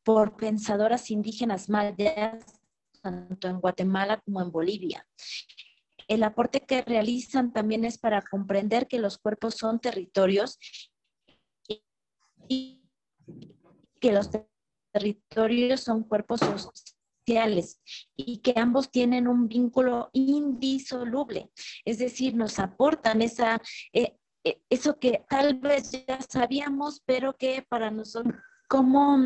[SPEAKER 2] por pensadoras indígenas mayas, tanto en Guatemala como en Bolivia. El aporte que realizan también es para comprender que los cuerpos son territorios y que los territorios son cuerpos sociales y que ambos tienen un vínculo indisoluble, es decir, nos aportan esa, eh, eso que tal vez ya sabíamos, pero que para nosotros como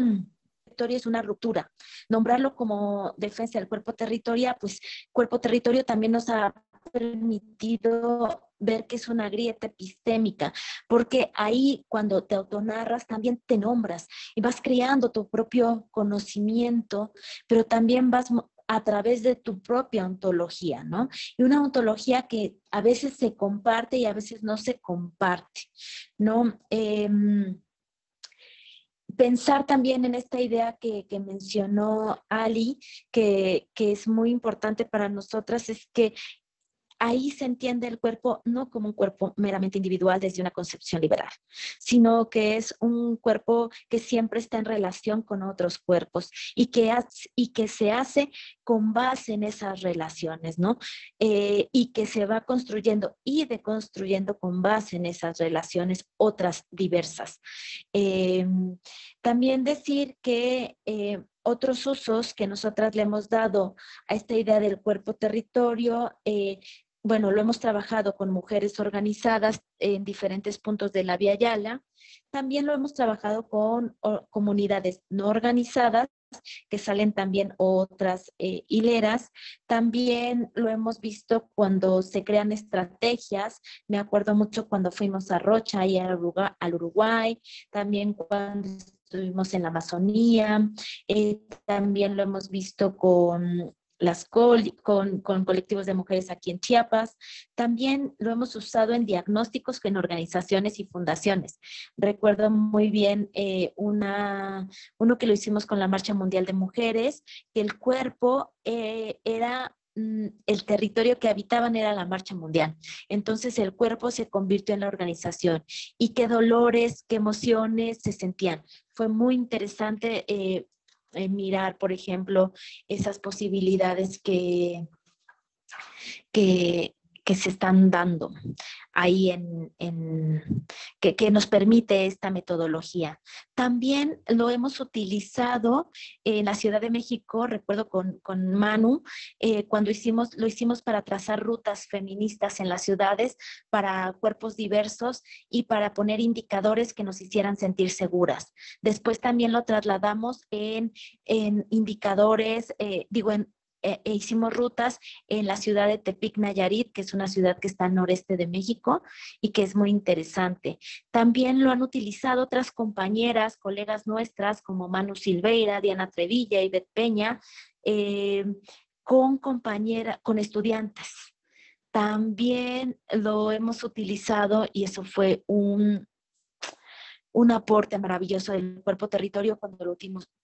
[SPEAKER 2] es una ruptura. Nombrarlo como defensa del cuerpo territorio, pues cuerpo territorio también nos ha permitido ver que es una grieta epistémica, porque ahí cuando te autonarras también te nombras y vas creando tu propio conocimiento, pero también vas a través de tu propia ontología, ¿no? Y una ontología que a veces se comparte y a veces no se comparte, ¿no? Em, pensar también en esta idea que, mencionó Ali, que, es muy importante para nosotras, es que ahí se entiende el cuerpo no como un cuerpo meramente individual desde una concepción liberal, sino que es un cuerpo que siempre está en relación con otros cuerpos y que, y que se hace con base en esas relaciones, ¿no? Eh, y que se va construyendo y deconstruyendo con base en esas relaciones otras diversas. Em, también decir que eh, otros usos que nosotras le hemos dado a esta idea del cuerpo territorio eh, bueno, lo hemos trabajado con mujeres organizadas en diferentes puntos de la Vía Yala. También lo hemos trabajado con comunidades no organizadas, que salen también otras eh, hileras. También lo hemos visto cuando se crean estrategias. Me acuerdo mucho cuando fuimos a Rocha y al Uruguay. También cuando estuvimos en la Amazonía. Eh, también lo hemos visto con las con, colectivos de mujeres aquí en Chiapas. También lo hemos usado en diagnósticos en organizaciones y fundaciones. Recuerdo muy bien eh, una, uno que lo hicimos con la Marcha Mundial de Mujeres, que el cuerpo eh, era mm, el territorio que habitaban era la marcha mundial. Entonces el cuerpo se convirtió en la organización y qué dolores, qué emociones se sentían. Fue muy interesante eh, mirar, por ejemplo, esas posibilidades que, que, que se están dando ahí en, en que, que, nos permite esta metodología. También lo hemos utilizado en la Ciudad de México, recuerdo con, con Manu, eh, cuando hicimos, lo hicimos para trazar rutas feministas en las ciudades, para cuerpos diversos y para poner indicadores que nos hicieran sentir seguras. Después también lo trasladamos en, en indicadores, eh, digo, en eh, e hicimos rutas en la ciudad de Tepic, Nayarit, que es una ciudad que está al noreste de México y que es muy interesante. También lo han utilizado otras compañeras, colegas nuestras, como Manu Silveira, Diana Trevilla, y Beth Peña, eh, con compañeras, con estudiantes. También lo hemos utilizado y eso fue un, un aporte maravilloso del cuerpo territorio cuando lo,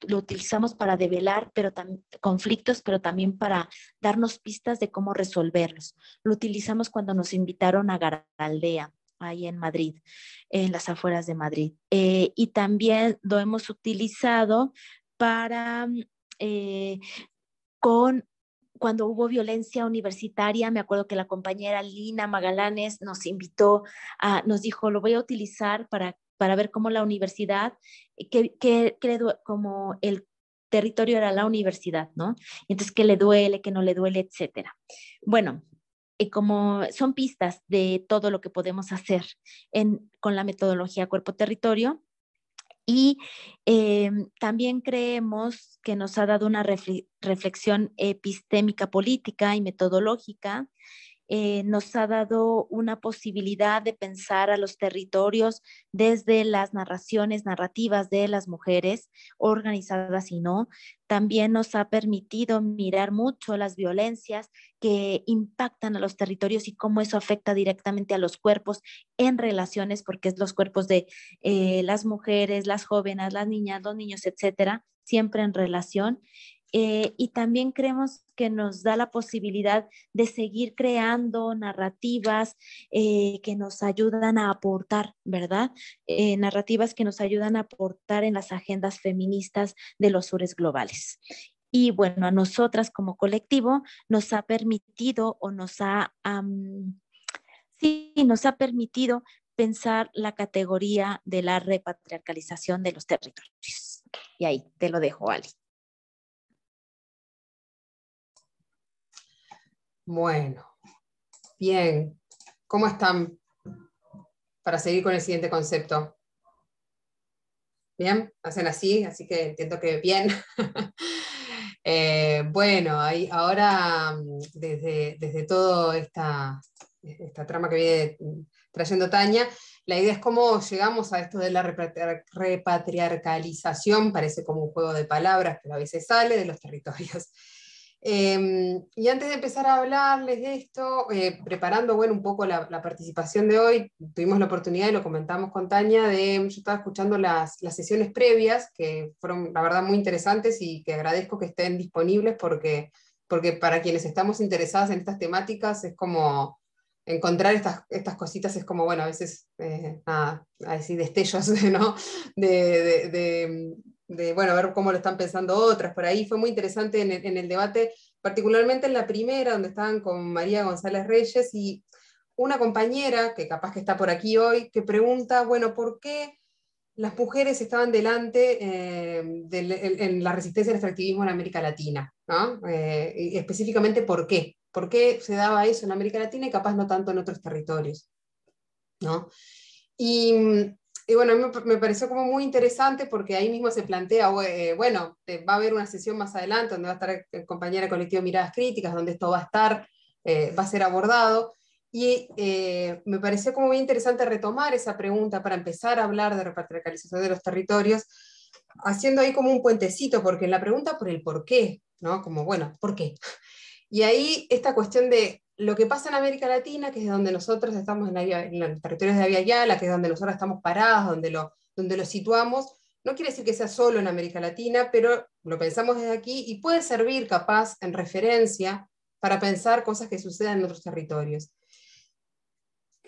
[SPEAKER 2] lo utilizamos para develar pero conflictos, pero también para darnos pistas de cómo resolverlos. Lo utilizamos cuando nos invitaron a Garaldea, ahí en Madrid, en las afueras de Madrid. Eh, y también lo hemos utilizado para eh, con cuando hubo violencia universitaria, me acuerdo que la compañera Lina Magalanes nos invitó, a, nos dijo, lo voy a utilizar para para ver cómo la universidad, eh, que, que, como el territorio era la universidad, ¿no? Entonces, ¿qué le duele, qué no le duele, etcétera? Bueno, y como son pistas de todo lo que podemos hacer en, con la metodología cuerpo-territorio. Y em, también creemos que nos ha dado una reflexión epistémica política y metodológica eh, nos ha dado una posibilidad de pensar a los territorios desde las narraciones narrativas de las mujeres, organizadas y no. También nos ha permitido mirar mucho las violencias que impactan a los territorios y cómo eso afecta directamente a los cuerpos en relaciones, porque es los cuerpos de eh, las mujeres, las jóvenes, las niñas, los niños, etcétera, siempre en relación. Eh, y también creemos que nos da la posibilidad de seguir creando narrativas eh, que nos ayudan a aportar, ¿verdad? Eh, narrativas que nos ayudan a aportar en las agendas feministas de los sures globales. Y bueno, a nosotras como colectivo nos ha permitido o nos ha, sí, nos ha permitido pensar la categoría de la repatriarcalización de los territorios. Y ahí te lo dejo, Ali.
[SPEAKER 3] Bueno, bien. ¿Cómo están para seguir con el siguiente concepto? Bien, hacen así, así que entiendo que bien. Eh, bueno, ahí, ahora desde, desde toda esta, esta trama que viene trayendo Tania, la idea es cómo llegamos a esto de la repatriarcalización, parece como un juego de palabras, pero a veces sale de los territorios. Em, y antes de empezar a hablarles de esto, eh, preparando bueno, un poco la, participación de hoy, tuvimos la oportunidad, y lo comentamos con Tania, de, yo estaba escuchando las, sesiones previas, que fueron la verdad muy interesantes y que agradezco que estén disponibles porque, porque para quienes estamos interesadas en estas temáticas es como encontrar estas, estas cositas, es como, bueno, a veces, eh, a decir, destellos, ¿no? de, de de, bueno, ver cómo lo están pensando otras. Por ahí fue muy interesante en el, debate, particularmente en la primera, donde estaban con María González Reyes y una compañera, que capaz que está por aquí hoy, que pregunta, bueno, ¿por qué las mujeres estaban delante eh, en la resistencia al extractivismo en América Latina? Eh, y específicamente, ¿por qué? ¿Por qué se daba eso en América Latina y capaz no tanto en otros territorios? ¿no? Y y bueno, me, me, pareció como muy interesante porque ahí mismo se plantea, eh, bueno, va a haber una sesión más adelante donde va a estar el compañero colectivo Miradas Críticas, donde esto va a estar, eh, va a ser abordado. Y eh, me pareció como muy interesante retomar esa pregunta para empezar a hablar de repatrialización de los territorios, haciendo ahí como un puentecito, porque la pregunta por el por qué, ¿no? Como, bueno, ¿por qué? Y ahí esta cuestión de lo que pasa en América Latina, que es donde nosotros estamos en, los territorios de Avia Yala, que es donde nosotros estamos parados, donde lo, donde situamos, no quiere decir que sea solo en América Latina, pero lo pensamos desde aquí y puede servir capaz en referencia para pensar cosas que sucedan en otros territorios.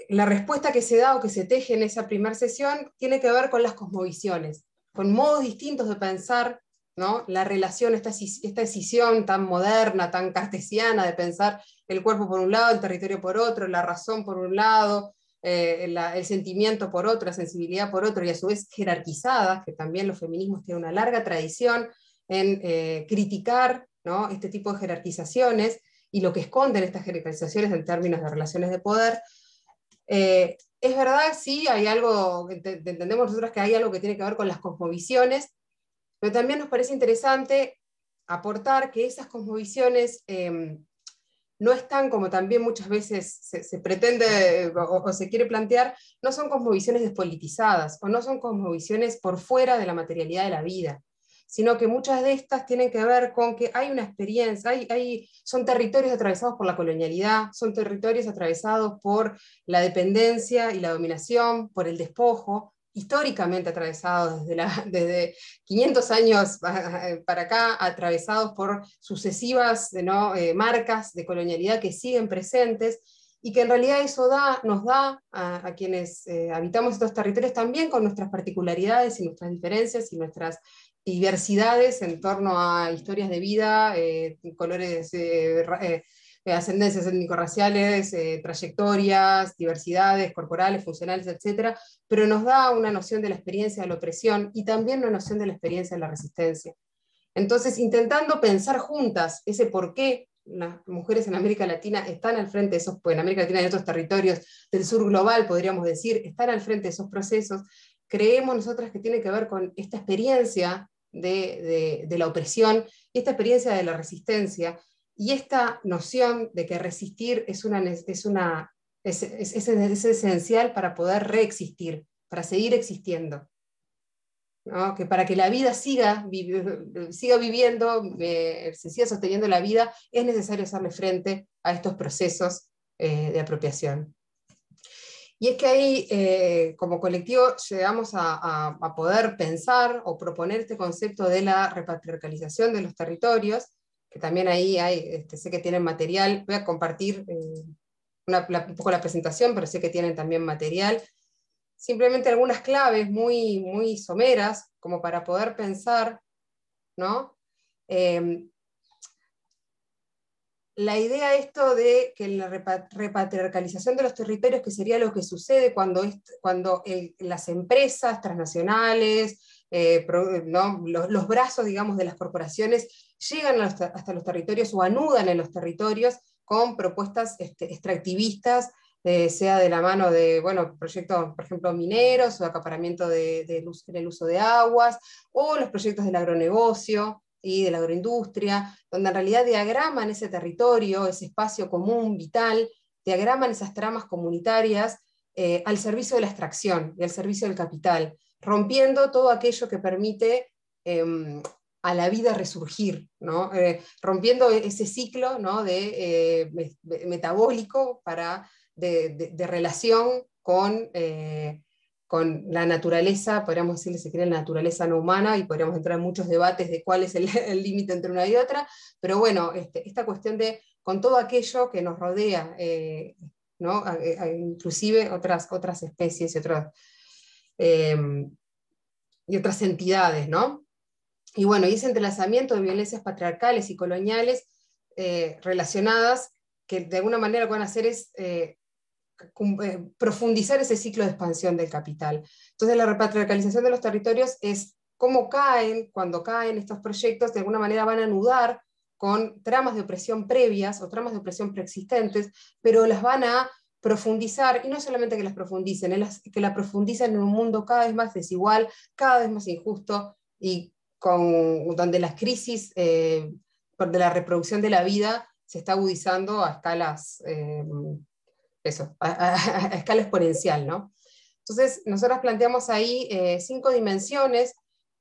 [SPEAKER 3] La respuesta que se da o que se teje en esa primera sesión tiene que ver con las cosmovisiones, con modos distintos de pensar ¿no? la relación, esta, esta decisión tan moderna, tan cartesiana de pensar el cuerpo por un lado, el territorio por otro, la razón por un lado, eh, el sentimiento por otro, la sensibilidad por otro, y a su vez jerarquizadas, que también los feminismos tienen una larga tradición en eh, criticar ¿no? este tipo de jerarquizaciones y lo que esconden estas jerarquizaciones en términos de relaciones de poder. Eh, es verdad, sí, hay algo, entendemos nosotros que hay algo que tiene que ver con las cosmovisiones, pero también nos parece interesante aportar que esas cosmovisiones em, no están, como también muchas veces se, pretende o, se quiere plantear, no son cosmovisiones despolitizadas o no son cosmovisiones por fuera de la materialidad de la vida sino que muchas de estas tienen que ver con que hay una experiencia, hay, hay, son territorios atravesados por la colonialidad, son territorios atravesados por la dependencia y la dominación, por el despojo, históricamente atravesados desde, la, desde 500 años para acá, atravesados por sucesivas ¿no? Eh, marcas de colonialidad que siguen presentes y que en realidad eso da, nos da a, quienes eh, habitamos estos territorios también con nuestras particularidades y nuestras diferencias y nuestras diversidades en torno a historias de vida, eh, colores, eh, eh, ascendencias étnico-raciales, trayectorias, diversidades corporales, funcionales, etc. Pero nos da una noción de la experiencia de la opresión y también una noción de la experiencia de la resistencia. Entonces, intentando pensar juntas ese por qué las mujeres en América Latina están al frente de esos, pues en América Latina y otros territorios del sur global, podríamos decir, están al frente de esos procesos, creemos nosotras que tiene que ver con esta experiencia de, la opresión y esta experiencia de la resistencia y esta noción de que resistir es, una, es, una, es, esencial para poder reexistir, para seguir existiendo. que para que la vida siga, siga viviendo, eh, se siga sosteniendo la vida, es necesario hacerle frente a estos procesos eh, de apropiación. Y es que ahí, eh, como colectivo, llegamos a, poder pensar o proponer este concepto de la repatriarcalización de los territorios, que también ahí hay, este, sé que tienen material, voy a compartir eh, un poco la presentación, pero sé que tienen también material. Simplemente algunas claves muy, muy someras, como para poder pensar, ¿no? Eh, la idea esto de que la repatriarcalización de los territorios, que sería lo que sucede cuando, cuando las empresas transnacionales, eh, los, brazos, digamos, de las corporaciones llegan hasta, los territorios o anudan en los territorios con propuestas este, extractivistas, eh, sea de la mano de, bueno, proyectos, por ejemplo, mineros o acaparamiento de, del uso de aguas, o los proyectos del agronegocio, y de la agroindustria, donde en realidad diagraman ese territorio, ese espacio común, vital, diagraman esas tramas comunitarias eh, al servicio de la extracción y al servicio del capital, rompiendo todo aquello que permite em, a la vida resurgir, ¿no? Eh, rompiendo ese ciclo ¿no? de, eh, metabólico para, de, relación con con la naturaleza, podríamos decirle, se cree la naturaleza no humana, y podríamos entrar en muchos debates de cuál es el límite entre una y otra, pero bueno, este, esta cuestión de con todo aquello que nos rodea, eh, ¿no? inclusive otras, otras especies y, otras em, y otras entidades, ¿no? Y bueno, y ese entrelazamiento de violencias patriarcales y coloniales eh, relacionadas, que de alguna manera lo que van a hacer es eh, eh, profundizar ese ciclo de expansión del capital. Entonces la repatriarcalización de los territorios es cómo caen, cuando caen estos proyectos, de alguna manera van a anudar con tramas de opresión previas o tramas de opresión preexistentes, pero las van a profundizar, y no solamente que las profundicen, que las profundicen en un mundo cada vez más desigual, cada vez más injusto, y con, donde las crisis eh, de la reproducción de la vida se está agudizando a escalas eh, eso, a, escala exponencial, ¿no? Entonces, nosotros planteamos ahí eh, cinco dimensiones,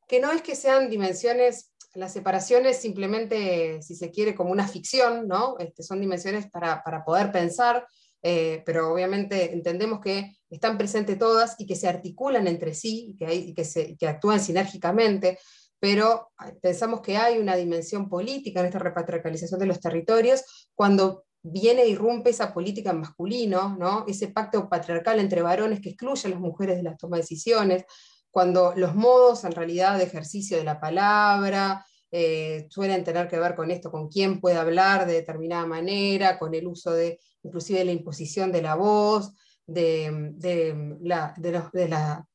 [SPEAKER 3] que no es que sean dimensiones, las separaciones simplemente, si se quiere, como una ficción, ¿no? Este, son dimensiones para, poder pensar, eh, pero obviamente entendemos que están presentes todas y que se articulan entre sí y que, hay, que, se, que actúan sinérgicamente, pero pensamos que hay una dimensión política en esta repatriarcalización de los territorios cuando viene y irrumpe esa política en masculino, ¿no? ese pacto patriarcal entre varones que excluye a las mujeres de la toma de decisiones, cuando los modos en realidad de ejercicio de la palabra eh, suelen tener que ver con esto, con quién puede hablar de determinada manera, con el uso de inclusive la imposición de la voz, de, la, de, la,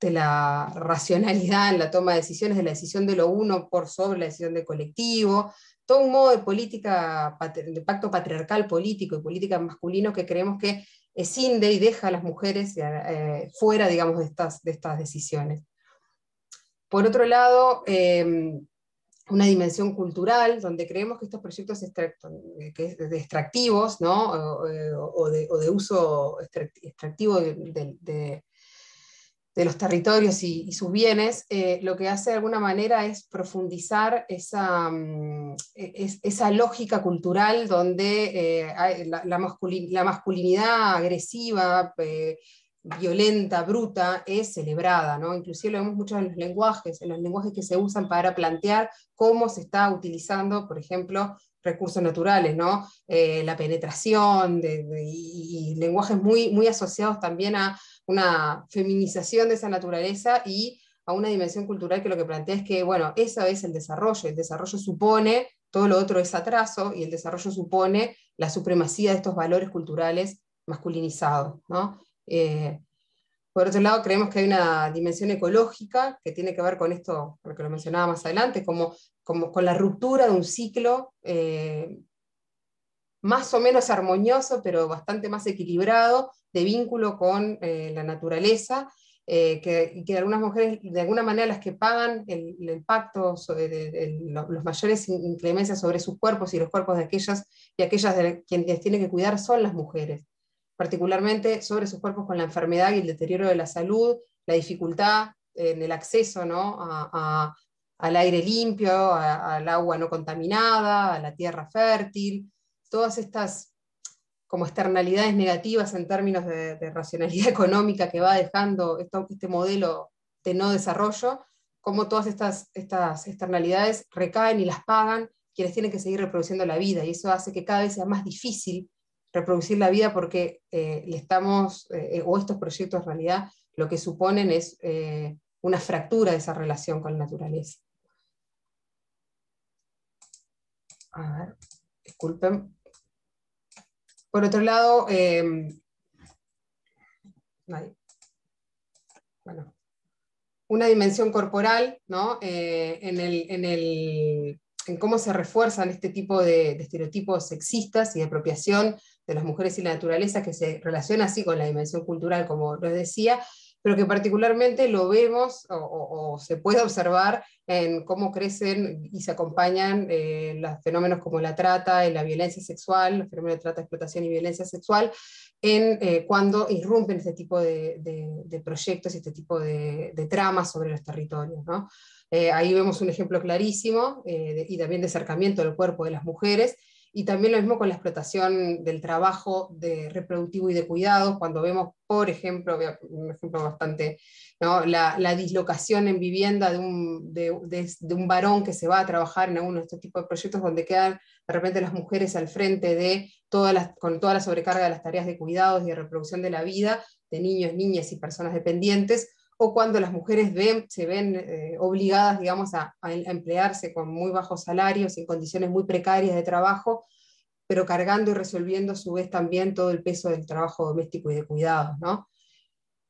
[SPEAKER 3] de la racionalidad en la toma de decisiones, de la decisión de lo uno por sobre la decisión del colectivo, todo un modo de política, de pacto patriarcal político y política masculino que creemos que escinde y deja a las mujeres eh, fuera, digamos, de estas, de estas decisiones. Por otro lado, em, una dimensión cultural, donde creemos que estos proyectos extractivos, ¿no? o, de, o, de, uso extractivo de los territorios y, sus bienes, eh, lo que hace de alguna manera es profundizar esa, mm, esa lógica cultural donde eh, la, masculinidad agresiva, eh, violenta, bruta, es celebrada. ¿no? Inclusive lo vemos mucho en los lenguajes, en los lenguajes que se usan para plantear cómo se está utilizando, por ejemplo, recursos naturales, ¿no? la penetración y, y lenguajes muy, muy asociados también a una feminización de esa naturaleza y a una dimensión cultural que lo que plantea es que, bueno, eso es el desarrollo, el desarrollo supone, todo lo otro es atraso, y el desarrollo supone la supremacía de estos valores culturales masculinizados. ¿no? Eh, por otro lado, creemos que hay una dimensión ecológica que tiene que ver con esto, porque lo mencionaba más adelante, como, como con la ruptura de un ciclo eh, más o menos armonioso, pero bastante más equilibrado, de vínculo con eh, la naturaleza, eh, que, que, algunas mujeres, de alguna manera, las que pagan el, impacto, de, los mayores inclemencias sobre sus cuerpos y los cuerpos de aquellas y aquellas de quienes tienen que cuidar son las mujeres, particularmente sobre sus cuerpos con la enfermedad y el deterioro de la salud, la dificultad en el acceso ¿no? al aire limpio, al agua no contaminada, a la tierra fértil, todas estas como externalidades negativas en términos de, racionalidad económica que va dejando este modelo de no desarrollo, como todas estas, estas externalidades recaen y las pagan quienes tienen que seguir reproduciendo la vida, y eso hace que cada vez sea más difícil reproducir la vida porque eh, le estamos, eh, o estos proyectos en realidad, lo que suponen es eh, una fractura de esa relación con la naturaleza. A ver, disculpen. Por otro lado, eh, una dimensión corporal, ¿no? Eh, en, cómo se refuerzan este tipo de, estereotipos sexistas y de apropiación de las mujeres y la naturaleza, que se relaciona así con la dimensión cultural, como les decía, pero que particularmente lo vemos o, se puede observar en cómo crecen y se acompañan eh, los fenómenos como la trata y la violencia sexual, los fenómenos de trata, explotación y violencia sexual, en, eh, cuando irrumpen este tipo de, proyectos y este tipo de, tramas sobre los territorios. Eh, ahí vemos un ejemplo clarísimo y también de acercamiento del cuerpo de las mujeres y también lo mismo con la explotación del trabajo de reproductivo y de cuidados, cuando vemos, por ejemplo, un ejemplo bastante, la, dislocación en vivienda de un, de, un, varón que se va a trabajar en alguno de estos tipos de proyectos donde quedan de repente las mujeres al frente de todas las, con toda la sobrecarga de las tareas de cuidados y de reproducción de la vida de niños, niñas y personas dependientes, o cuando las mujeres se ven eh, obligadas, digamos, a, emplearse con muy bajos salarios, en condiciones muy precarias de trabajo, pero cargando y resolviendo a su vez también todo el peso del trabajo doméstico y de cuidados. ¿no?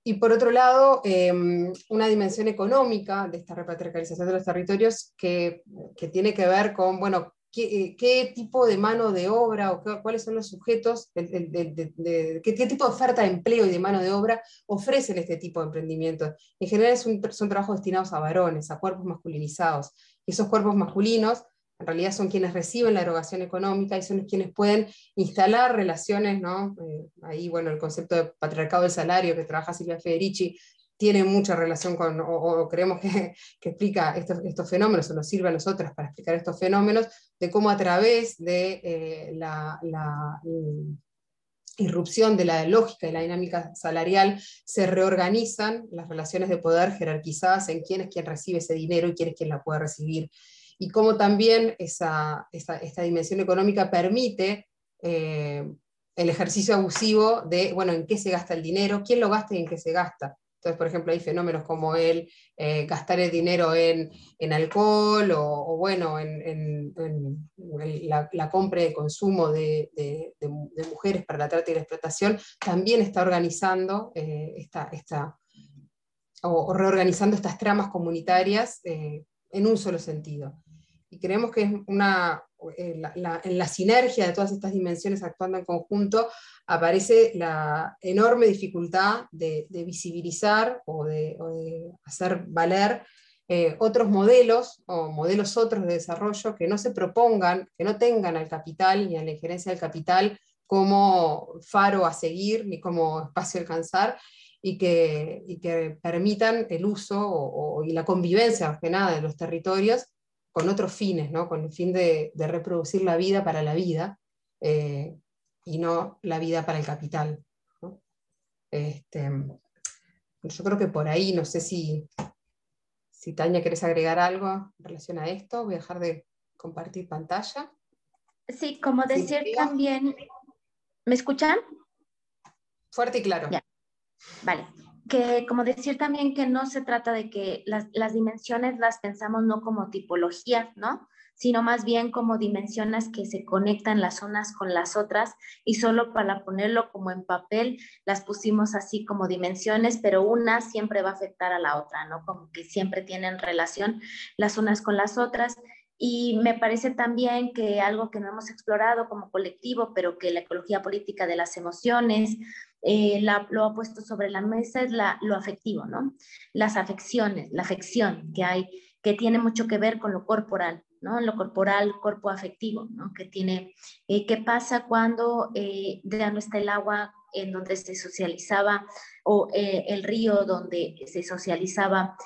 [SPEAKER 3] Y por otro lado, em, una dimensión económica de esta repatriarcalización de los territorios que, que tiene que ver con, bueno, eh, qué, tipo de mano de obra o cuáles son los sujetos, de, qué, tipo de oferta de empleo y de mano de obra ofrecen este tipo de emprendimientos. En general son, son trabajos destinados a varones, a cuerpos masculinizados. Y esos cuerpos masculinos en realidad son quienes reciben la erogación económica y son quienes pueden instalar relaciones, ¿no? Eh, ahí, bueno, el concepto de patriarcado del salario que trabaja Silvia Federici tiene mucha relación con, o, creemos que, explica estos, fenómenos, o nos sirve a nosotras para explicar estos fenómenos, de cómo a través de eh, la, irrupción de la lógica y la dinámica salarial se reorganizan las relaciones de poder jerarquizadas en quién es quien recibe ese dinero y quién es quien la puede recibir. Y cómo también esa, esta dimensión económica permite eh, el ejercicio abusivo de, bueno, en qué se gasta el dinero, quién lo gasta y en qué se gasta Entonces, por ejemplo, hay fenómenos como el eh, gastar el dinero en, alcohol o, bueno, en, la, compra y consumo de, mujeres para la trata y la explotación, también está organizando eh, esta, o, reorganizando estas tramas comunitarias eh, en un solo sentido. Y creemos que es una, en la sinergia de todas estas dimensiones actuando en conjunto, aparece la enorme dificultad de, visibilizar o de, hacer valer eh, otros modelos o modelos otros de desarrollo que no se propongan, que no tengan al capital ni a la injerencia del capital como faro a seguir ni como espacio a alcanzar y que, que permitan el uso y la convivencia, más que nada, de los territorios con otros fines, ¿no? con el fin de, reproducir la vida para la vida, eh, y no la vida para el capital. Este, yo creo que por ahí, no sé si, si Tania querés agregar algo en relación a esto, voy a dejar de compartir pantalla.
[SPEAKER 2] Sí, como decir también, ¿me escuchan?
[SPEAKER 3] Fuerte y claro.
[SPEAKER 2] Vale, que como decir también que no se trata de que las, las dimensiones las pensamos no como tipologías, ¿no? sino más bien como dimensiones que se conectan las unas con las otras y solo para ponerlo como en papel las pusimos así como dimensiones, pero una siempre va a afectar a la otra, ¿no? Como que siempre tienen relación las unas con las otras. Y me parece también que algo que no hemos explorado como colectivo, pero que la ecología política de las emociones eh, lo ha puesto sobre la mesa es la, lo afectivo, ¿no? Las afecciones, la afección que hay, que tiene mucho que ver con lo corporal. ¿no? Lo corporal, cuerpo afectivo, ¿no? Que tiene, eh, ¿qué pasa cuando eh, ya no está el agua en donde se socializaba o eh, el río donde se socializaba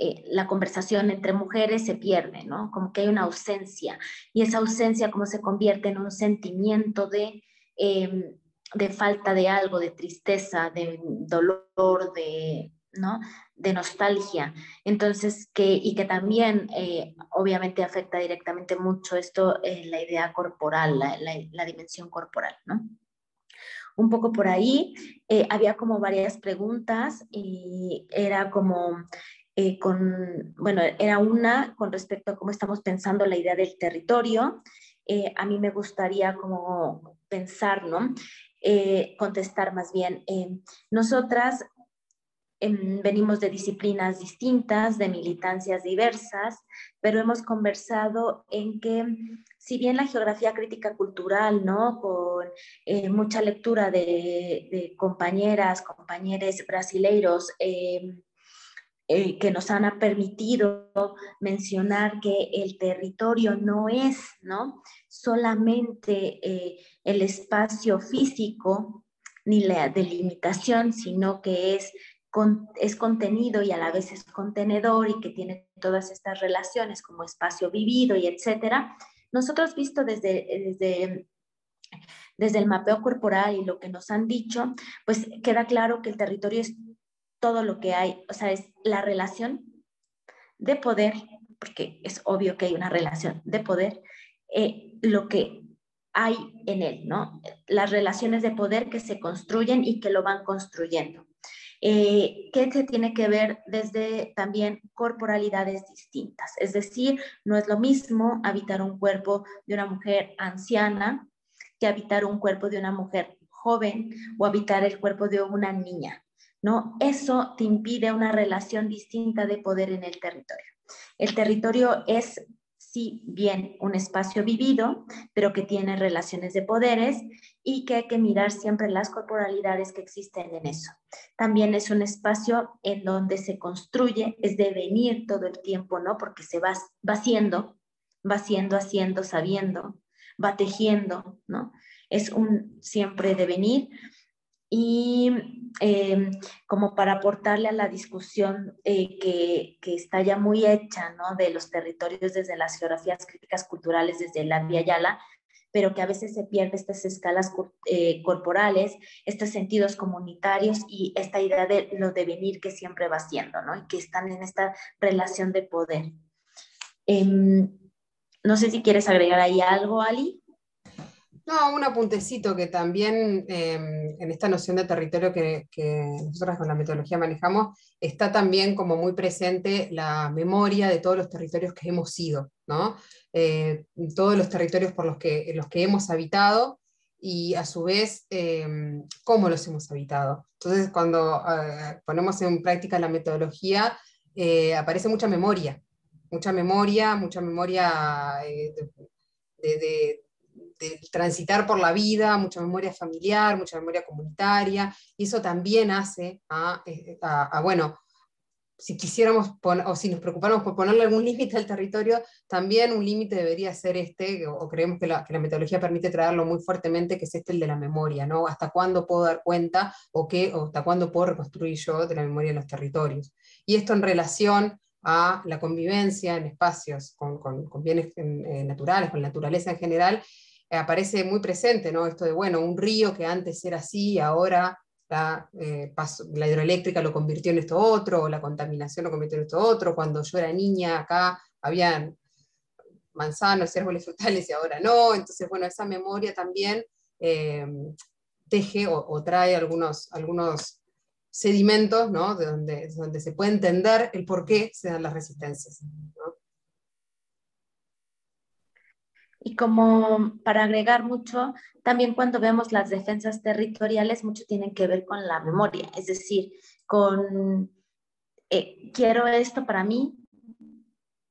[SPEAKER 2] em, la conversación entre mujeres se pierde, ¿no? Como que hay una ausencia y esa ausencia como se convierte en un sentimiento de, em, de falta de algo, de tristeza, de dolor, de, ¿no? de nostalgia. Entonces, que, y que también eh, obviamente afecta directamente mucho esto, en la idea corporal, la, dimensión corporal, ¿no? Un poco por ahí, eh, había como varias preguntas y era como eh, con, bueno, era una con respecto a cómo estamos pensando la idea del territorio. a mí me gustaría como pensar, ¿no? contestar más bien. nosotras venimos de disciplinas distintas, de militancias diversas, pero hemos conversado en que si bien la geografía crítica cultural, ¿no? Con eh, mucha lectura de, compañeras, compañeros brasileiros, em, eh, que nos han permitido mencionar que el territorio no es, ¿no? Solamente eh, el espacio físico ni la delimitación, sino que es es contenido y a la vez es contenedor y que tiene todas estas relaciones como espacio vivido y etcétera, nosotros visto desde, desde, desde el mapeo corporal y lo que nos han dicho, pues queda claro que el territorio es todo lo que hay, o sea, es la relación de poder, porque es obvio que hay una relación de poder, eh, lo que hay en él, ¿no? Las relaciones de poder que se construyen y que lo van construyendo eh, que se tiene que ver desde también corporalidades distintas. Es decir, no es lo mismo habitar un cuerpo de una mujer anciana que habitar un cuerpo de una mujer joven o habitar el cuerpo de una niña. ¿No? Eso te impide una relación distinta de poder en el territorio. El territorio es sí bien un espacio vivido, pero que tiene relaciones de poderes y que hay que mirar siempre las corporalidades que existen en eso. También es un espacio en donde se construye, es devenir todo el tiempo, ¿no? Porque se va, va haciendo, va haciendo, haciendo, sabiendo, va tejiendo, ¿no? Es un siempre devenir y em, como para aportarle a la discusión eh, que, está ya muy hecha ¿no? de los territorios desde las geografías críticas culturales, desde la Via Yala, pero que a veces se pierde estas escalas eh, corporales, estos sentidos comunitarios y esta idea de lo devenir que siempre va siendo, ¿no? Y que están en esta relación de poder. Em, no sé si quieres agregar ahí algo, Ali.
[SPEAKER 3] No, un apuntecito que también em, en esta noción de territorio que, nosotros con la metodología manejamos, está también como muy presente la memoria de todos los territorios que hemos sido, ¿no? Eh, todos los territorios por los que, los que hemos habitado y a su vez em, cómo los hemos habitado. Entonces, cuando eh, ponemos en práctica la metodología, eh, aparece mucha memoria, mucha memoria, mucha memoria de transitar por la vida, mucha memoria familiar, mucha memoria comunitaria, y eso también hace a, eh, bueno, si quisiéramos o si nos preocupáramos por ponerle algún límite al territorio, también un límite debería ser este, o, creemos que la, metodología permite traerlo muy fuertemente, que es este el de la memoria, ¿no? Hasta cuándo puedo dar cuenta o, qué, o hasta cuándo puedo reconstruir yo de la memoria de los territorios. Y esto en relación a la convivencia en espacios con, con, bienes eh, naturales, con la naturaleza en general, aparece muy presente, ¿no? Esto de, bueno, un río que antes era así, ahora la, eh, la, hidroeléctrica lo convirtió en esto otro, o la contaminación lo convirtió en esto otro, cuando yo era niña acá habían manzanos y árboles frutales y ahora no, entonces, bueno, esa memoria también eh, teje o, trae algunos, algunos sedimentos, ¿no? De donde, se puede entender el por qué se dan las resistencias.
[SPEAKER 2] Y como para agregar mucho, también cuando vemos las defensas territoriales, mucho tienen que ver con la memoria, es decir, con eh, quiero esto para mí,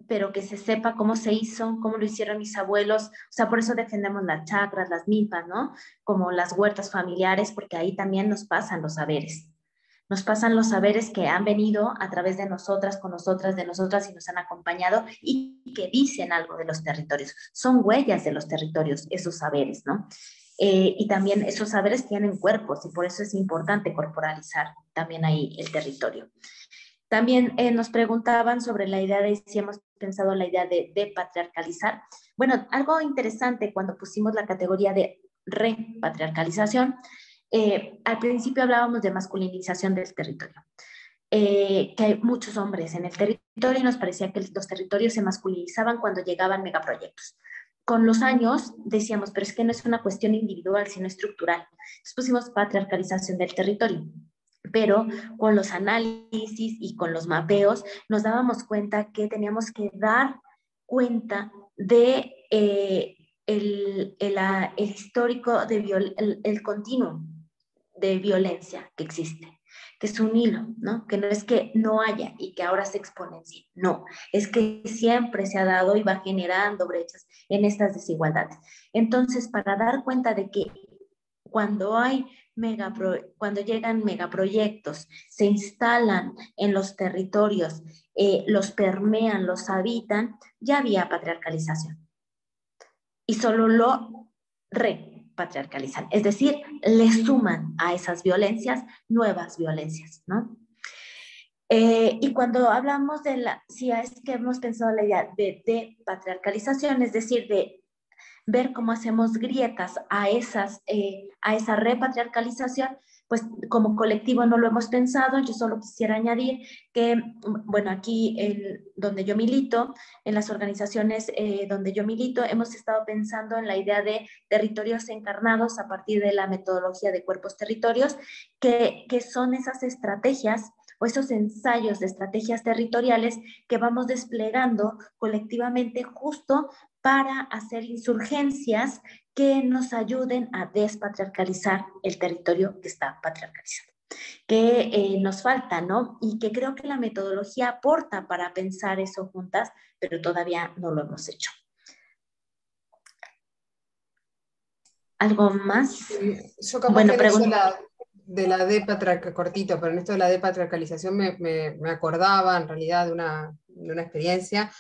[SPEAKER 2] pero que se sepa cómo se hizo, cómo lo hicieron mis abuelos. O sea, por eso defendemos las chacras, las milpas, ¿no? Como las huertas familiares, porque ahí también nos pasan los saberes nos pasan los saberes que han venido a través de nosotras, con nosotras, de nosotras y nos han acompañado y que dicen algo de los territorios. Son huellas de los territorios, esos saberes, ¿no? Eh, y también esos saberes tienen cuerpos y por eso es importante corporalizar también ahí el territorio. También eh, nos preguntaban sobre la idea de si hemos pensado la idea de, de patriarcalizar. Bueno, algo interesante cuando pusimos la categoría de repatriarcalización eh, al principio hablábamos de masculinización del territorio, eh, que hay muchos hombres en el territorio y nos parecía que los territorios se masculinizaban cuando llegaban megaproyectos. Con los años decíamos, pero es que no es una cuestión individual, sino estructural. Entonces pusimos patriarcalización del territorio pero con los análisis y con los mapeos nos dábamos cuenta que teníamos que dar cuenta de eh, el, el, histórico, de el, el, continuo de violencia que existe, que es un hilo, ¿no? Que no es que no haya y que ahora se exponencie, no, es que siempre se ha dado y va generando brechas en estas desigualdades. Entonces, para dar cuenta de que cuando hay mega cuando llegan megaproyectos, se instalan en los territorios, eh, los permean, los habitan, ya había patriarcalización. Y solo lo re patriarcalizan, es decir, le suman a esas violencias nuevas violencias, ¿no? Eh, y cuando hablamos de la, si es que hemos pensado la idea de, de patriarcalización, es decir, de ver cómo hacemos grietas a, esas, eh, a esa repatriarcalización, pues como colectivo no lo hemos pensado. Yo solo quisiera añadir que, bueno, aquí el, donde yo milito, en las organizaciones eh, donde yo milito, hemos estado pensando en la idea de territorios encarnados a partir de la metodología de cuerpos territorios, que, que son esas estrategias o esos ensayos de estrategias territoriales que vamos desplegando colectivamente justo para hacer insurgencias que nos ayuden a despatriarcalizar el territorio que está patriarcalizado que eh, nos falta, ¿no? Y que creo que la metodología aporta para pensar eso juntas, pero todavía no lo hemos hecho. ¿Algo más?
[SPEAKER 3] Yo como bueno, pregunta. de la depatriarcalización, cortito, pero en esto de la depatriarcalización me, me, me acordaba en realidad de una, de una experiencia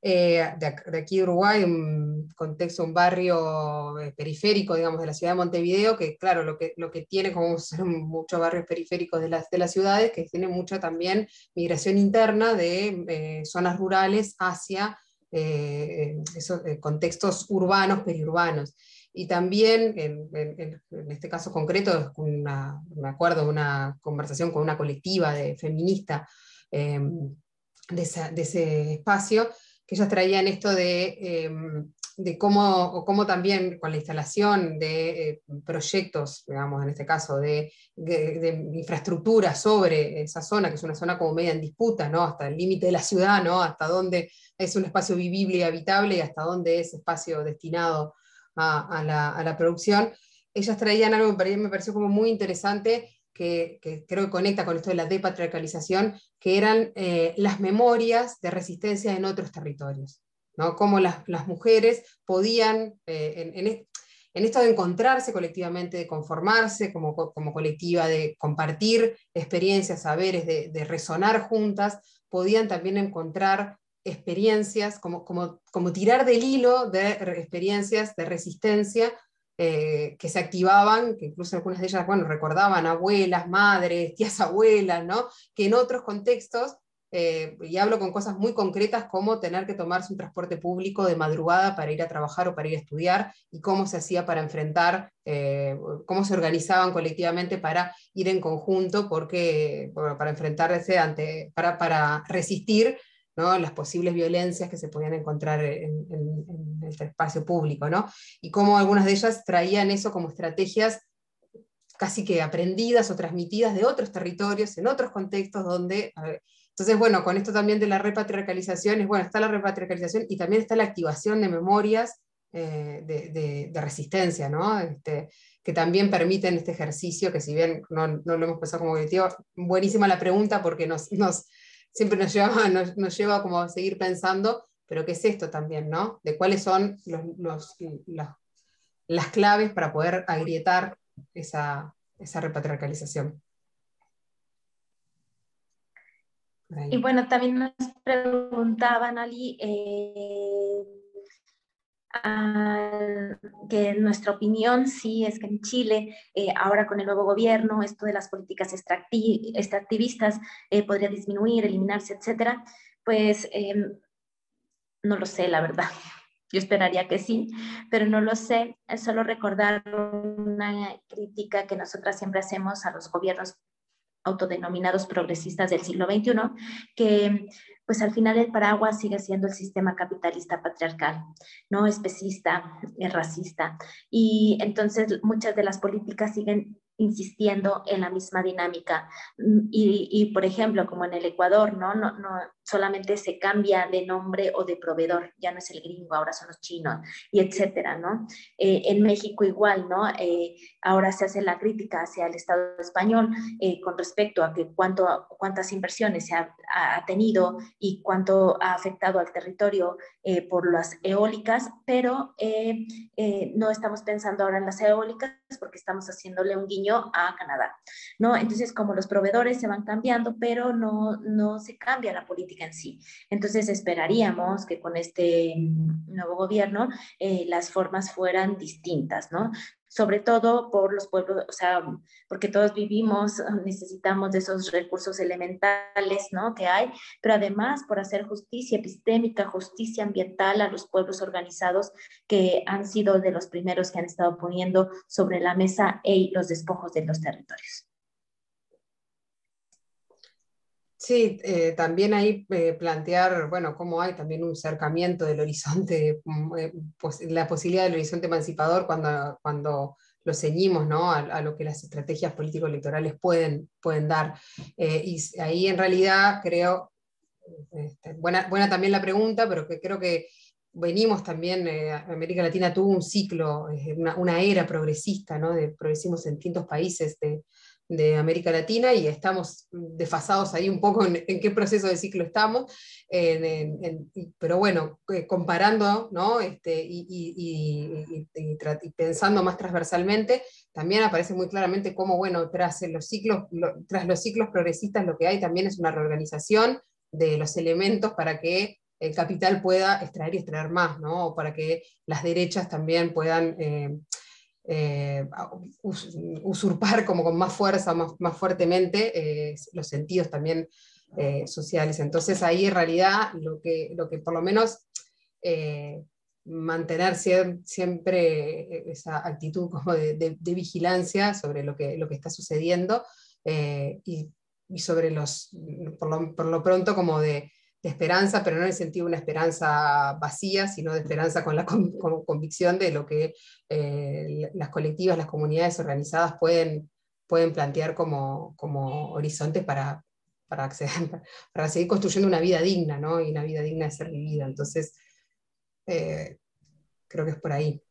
[SPEAKER 3] eh, de, aquí de Uruguay, un contexto, un barrio eh, periférico, digamos, de la ciudad de Montevideo, que claro, lo que, lo que tiene, como muchos barrios periféricos de las, de las ciudades, que tiene mucha también migración interna de eh, zonas rurales hacia esos contextos urbanos, periurbanos. Y también, en, en, este caso concreto, me acuerdo de una conversación con una colectiva de feminista de ese espacio, que ellos traían esto de em, de cómo, cómo, también con la instalación de eh, proyectos, digamos, en este caso, de, infraestructura sobre esa zona, que es una zona como media en disputa, ¿no? hasta el límite de la ciudad, ¿no? hasta dónde es un espacio vivible y habitable y hasta dónde es espacio destinado a, la, producción. Ellas traían algo que me pareció como muy interesante, que, creo que conecta con esto de la depatriarcalización, que eran eh, las memorias de resistencia en otros territorios. ¿no? Cómo las, mujeres podían, eh, en, esto de encontrarse colectivamente, de conformarse como, colectiva, de compartir experiencias, saberes, de, resonar juntas, podían también encontrar experiencias, como, como, tirar del hilo de experiencias de resistencia eh, que se activaban, que incluso algunas de ellas, bueno, recordaban abuelas, madres, tías abuelas, ¿no? Que en otros contextos eh, y hablo con cosas muy concretas como tener que tomarse un transporte público de madrugada para ir a trabajar o para ir a estudiar y cómo se hacía para enfrentar, eh, cómo se organizaban colectivamente para ir en conjunto, porque, para enfrentarse ante, para, para resistir ¿no? las posibles violencias que se podían encontrar en, el espacio público, ¿no? y cómo algunas de ellas traían eso como estrategias casi que aprendidas o transmitidas de otros territorios, en otros contextos donde... Entonces, bueno, con esto también de la repatriarcalización, es bueno, está la repatriarcalización y también está la activación de memorias eh, de, resistencia, ¿no? Este, que también permiten este ejercicio, que si bien no, lo hemos pensado como objetivo, buenísima la pregunta porque nos, siempre nos lleva, nos, lleva como a seguir pensando, pero ¿qué es esto también, ¿no? De cuáles son los, las claves para poder agrietar esa, esa repatriarcalización.
[SPEAKER 2] Y bueno, también nos preguntaban, Ali, eh, que nuestra opinión sí es que en Chile, eh, ahora con el nuevo gobierno, esto de las políticas extractivistas eh, podría disminuir, eliminarse, etcétera. Pues no lo sé, la verdad. Yo esperaría que sí, pero no lo sé. Es solo recordar una crítica que nosotras siempre hacemos a los gobiernos autodenominados progresistas del siglo XXI, que pues al final el paraguas sigue siendo el sistema capitalista patriarcal, no especista, es racista. Y entonces muchas de las políticas siguen insistiendo en la misma dinámica. Y, y, por ejemplo, como en el Ecuador, ¿no? No, no, solamente se cambia de nombre o de proveedor, ya no es el gringo, ahora son los chinos, y etcétera, ¿no? Eh, en México igual, ¿no? Eh, ahora se hace la crítica hacia el Estado español eh, con respecto a que cuánto, cuántas inversiones se ha, ha, tenido y cuánto ha afectado al territorio por las eólicas, pero no estamos pensando ahora en las eólicas porque estamos haciéndole un guiño a Canadá, ¿no? Entonces, como los proveedores se van cambiando, pero no, no se cambia la política en sí. Entonces esperaríamos que con este nuevo gobierno eh, las formas fueran distintas, ¿no? sobre todo por los pueblos, o sea, porque todos vivimos, necesitamos de esos recursos elementales, ¿no? Que hay, pero además por hacer justicia epistémica, justicia ambiental a los pueblos organizados que han sido de los primeros que han estado poniendo sobre la mesa los despojos de los territorios.
[SPEAKER 3] Sí, eh, también ahí eh, plantear, bueno, cómo hay también un cercamiento del horizonte, mm, eh, la posibilidad del horizonte emancipador cuando, cuando lo ceñimos ¿no? a, lo que las estrategias político-electorales pueden, pueden dar. y ahí en realidad creo, este, buena, buena también la pregunta, pero que creo que venimos también, América Latina tuvo un ciclo, una, era progresista, ¿no? de progresismo en distintos países de, de América Latina y estamos desfasados ahí un poco en, qué proceso de ciclo estamos, pero bueno, eh, comparando ¿no? este, y, pensando más transversalmente, también aparece muy claramente cómo, bueno, tras los, ciclos, tras los ciclos progresistas lo que hay también es una reorganización de los elementos para que el capital pueda extraer y extraer más, ¿no? para que las derechas también puedan... Eh, eh, usurpar como con más fuerza, más, más fuertemente, eh, los sentidos también eh, sociales. Entonces ahí en realidad lo que, lo que por lo menos mantener siempre esa actitud como de, vigilancia sobre lo que, lo que está sucediendo y, y, sobre los, por lo, por lo, pronto como de, esperanza, pero no en el sentido de una esperanza vacía, sino de esperanza con la convicción de lo que eh, las colectivas, las comunidades organizadas pueden, pueden plantear como, como horizontes para, para, acceder, para seguir construyendo una vida digna, ¿no? y una vida digna de ser vivida. Entonces, eh, creo que es por ahí.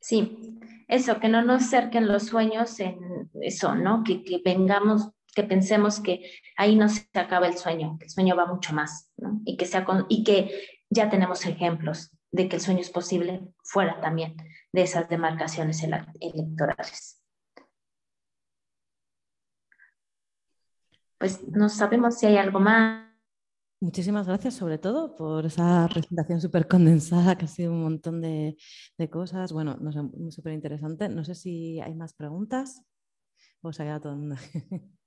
[SPEAKER 2] Sí, eso, que no nos cerquen los sueños en eso, ¿no? Que, que vengamos, que pensemos que ahí no se acaba el sueño, que el sueño va mucho más. Y que, sea con, y que ya tenemos ejemplos de que el sueño es posible fuera también de esas demarcaciones electorales. Pues no sabemos si hay algo más.
[SPEAKER 1] Muchísimas gracias, sobre todo, por esa presentación súper condensada, que ha sido un montón de, cosas. Bueno, no sé, súper interesante. No sé si hay más preguntas o se ha quedado todo el mundo.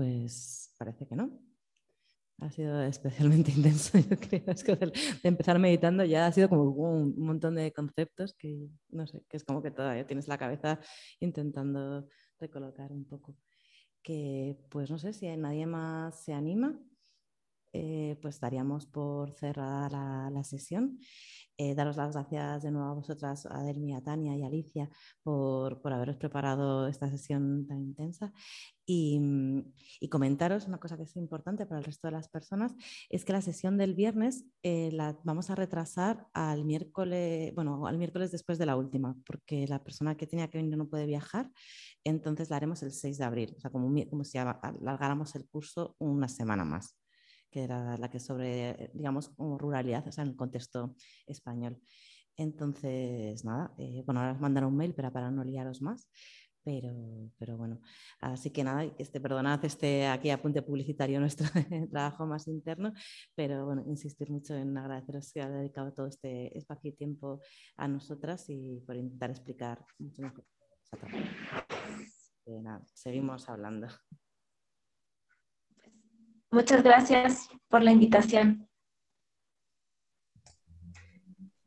[SPEAKER 1] Pues parece que no. Ha sido especialmente intenso, yo creo. Es que de, empezar meditando ya ha sido como un, montón de conceptos que, no sé, que es como que todavía tienes la cabeza intentando recolocar un poco. Que, pues no sé, si nadie más se anima, eh, pues daríamos por cerrada la sesión. Eh, daros las gracias de nuevo a vosotras, a Delmi, a Tania y Alicia, por, haberos preparado esta sesión tan intensa. Y, y, comentaros una cosa que es importante para el resto de las personas, es que la sesión del viernes eh, la vamos a retrasar al miércoles, bueno, al miércoles después de la última, porque la persona que tenía que venir no puede viajar, entonces la haremos el 6 de abril, o sea, como si alargáramos el curso una semana más que era la que sobre, digamos, como ruralidad, o sea, en el contexto español. Entonces, nada, eh, bueno, ahora os mandaré un mail para, para no liaros más, pero, pero bueno, así que nada, este, perdonad este aquí apunte publicitario nuestro trabajo más interno, pero bueno, insistir mucho en agradeceros que ha dedicado todo este espacio y tiempo a nosotras y por intentar explicar mucho mejor. nada, seguimos hablando.
[SPEAKER 2] Muchas gracias por la invitación.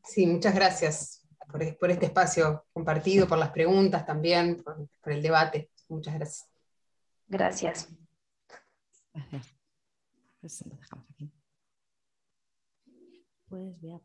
[SPEAKER 3] Sí, muchas gracias por, este espacio compartido, por las preguntas también, por, el debate. Muchas gracias.
[SPEAKER 2] Gracias.
[SPEAKER 1] Gracias. Pues dejamos aquí. Pues voy a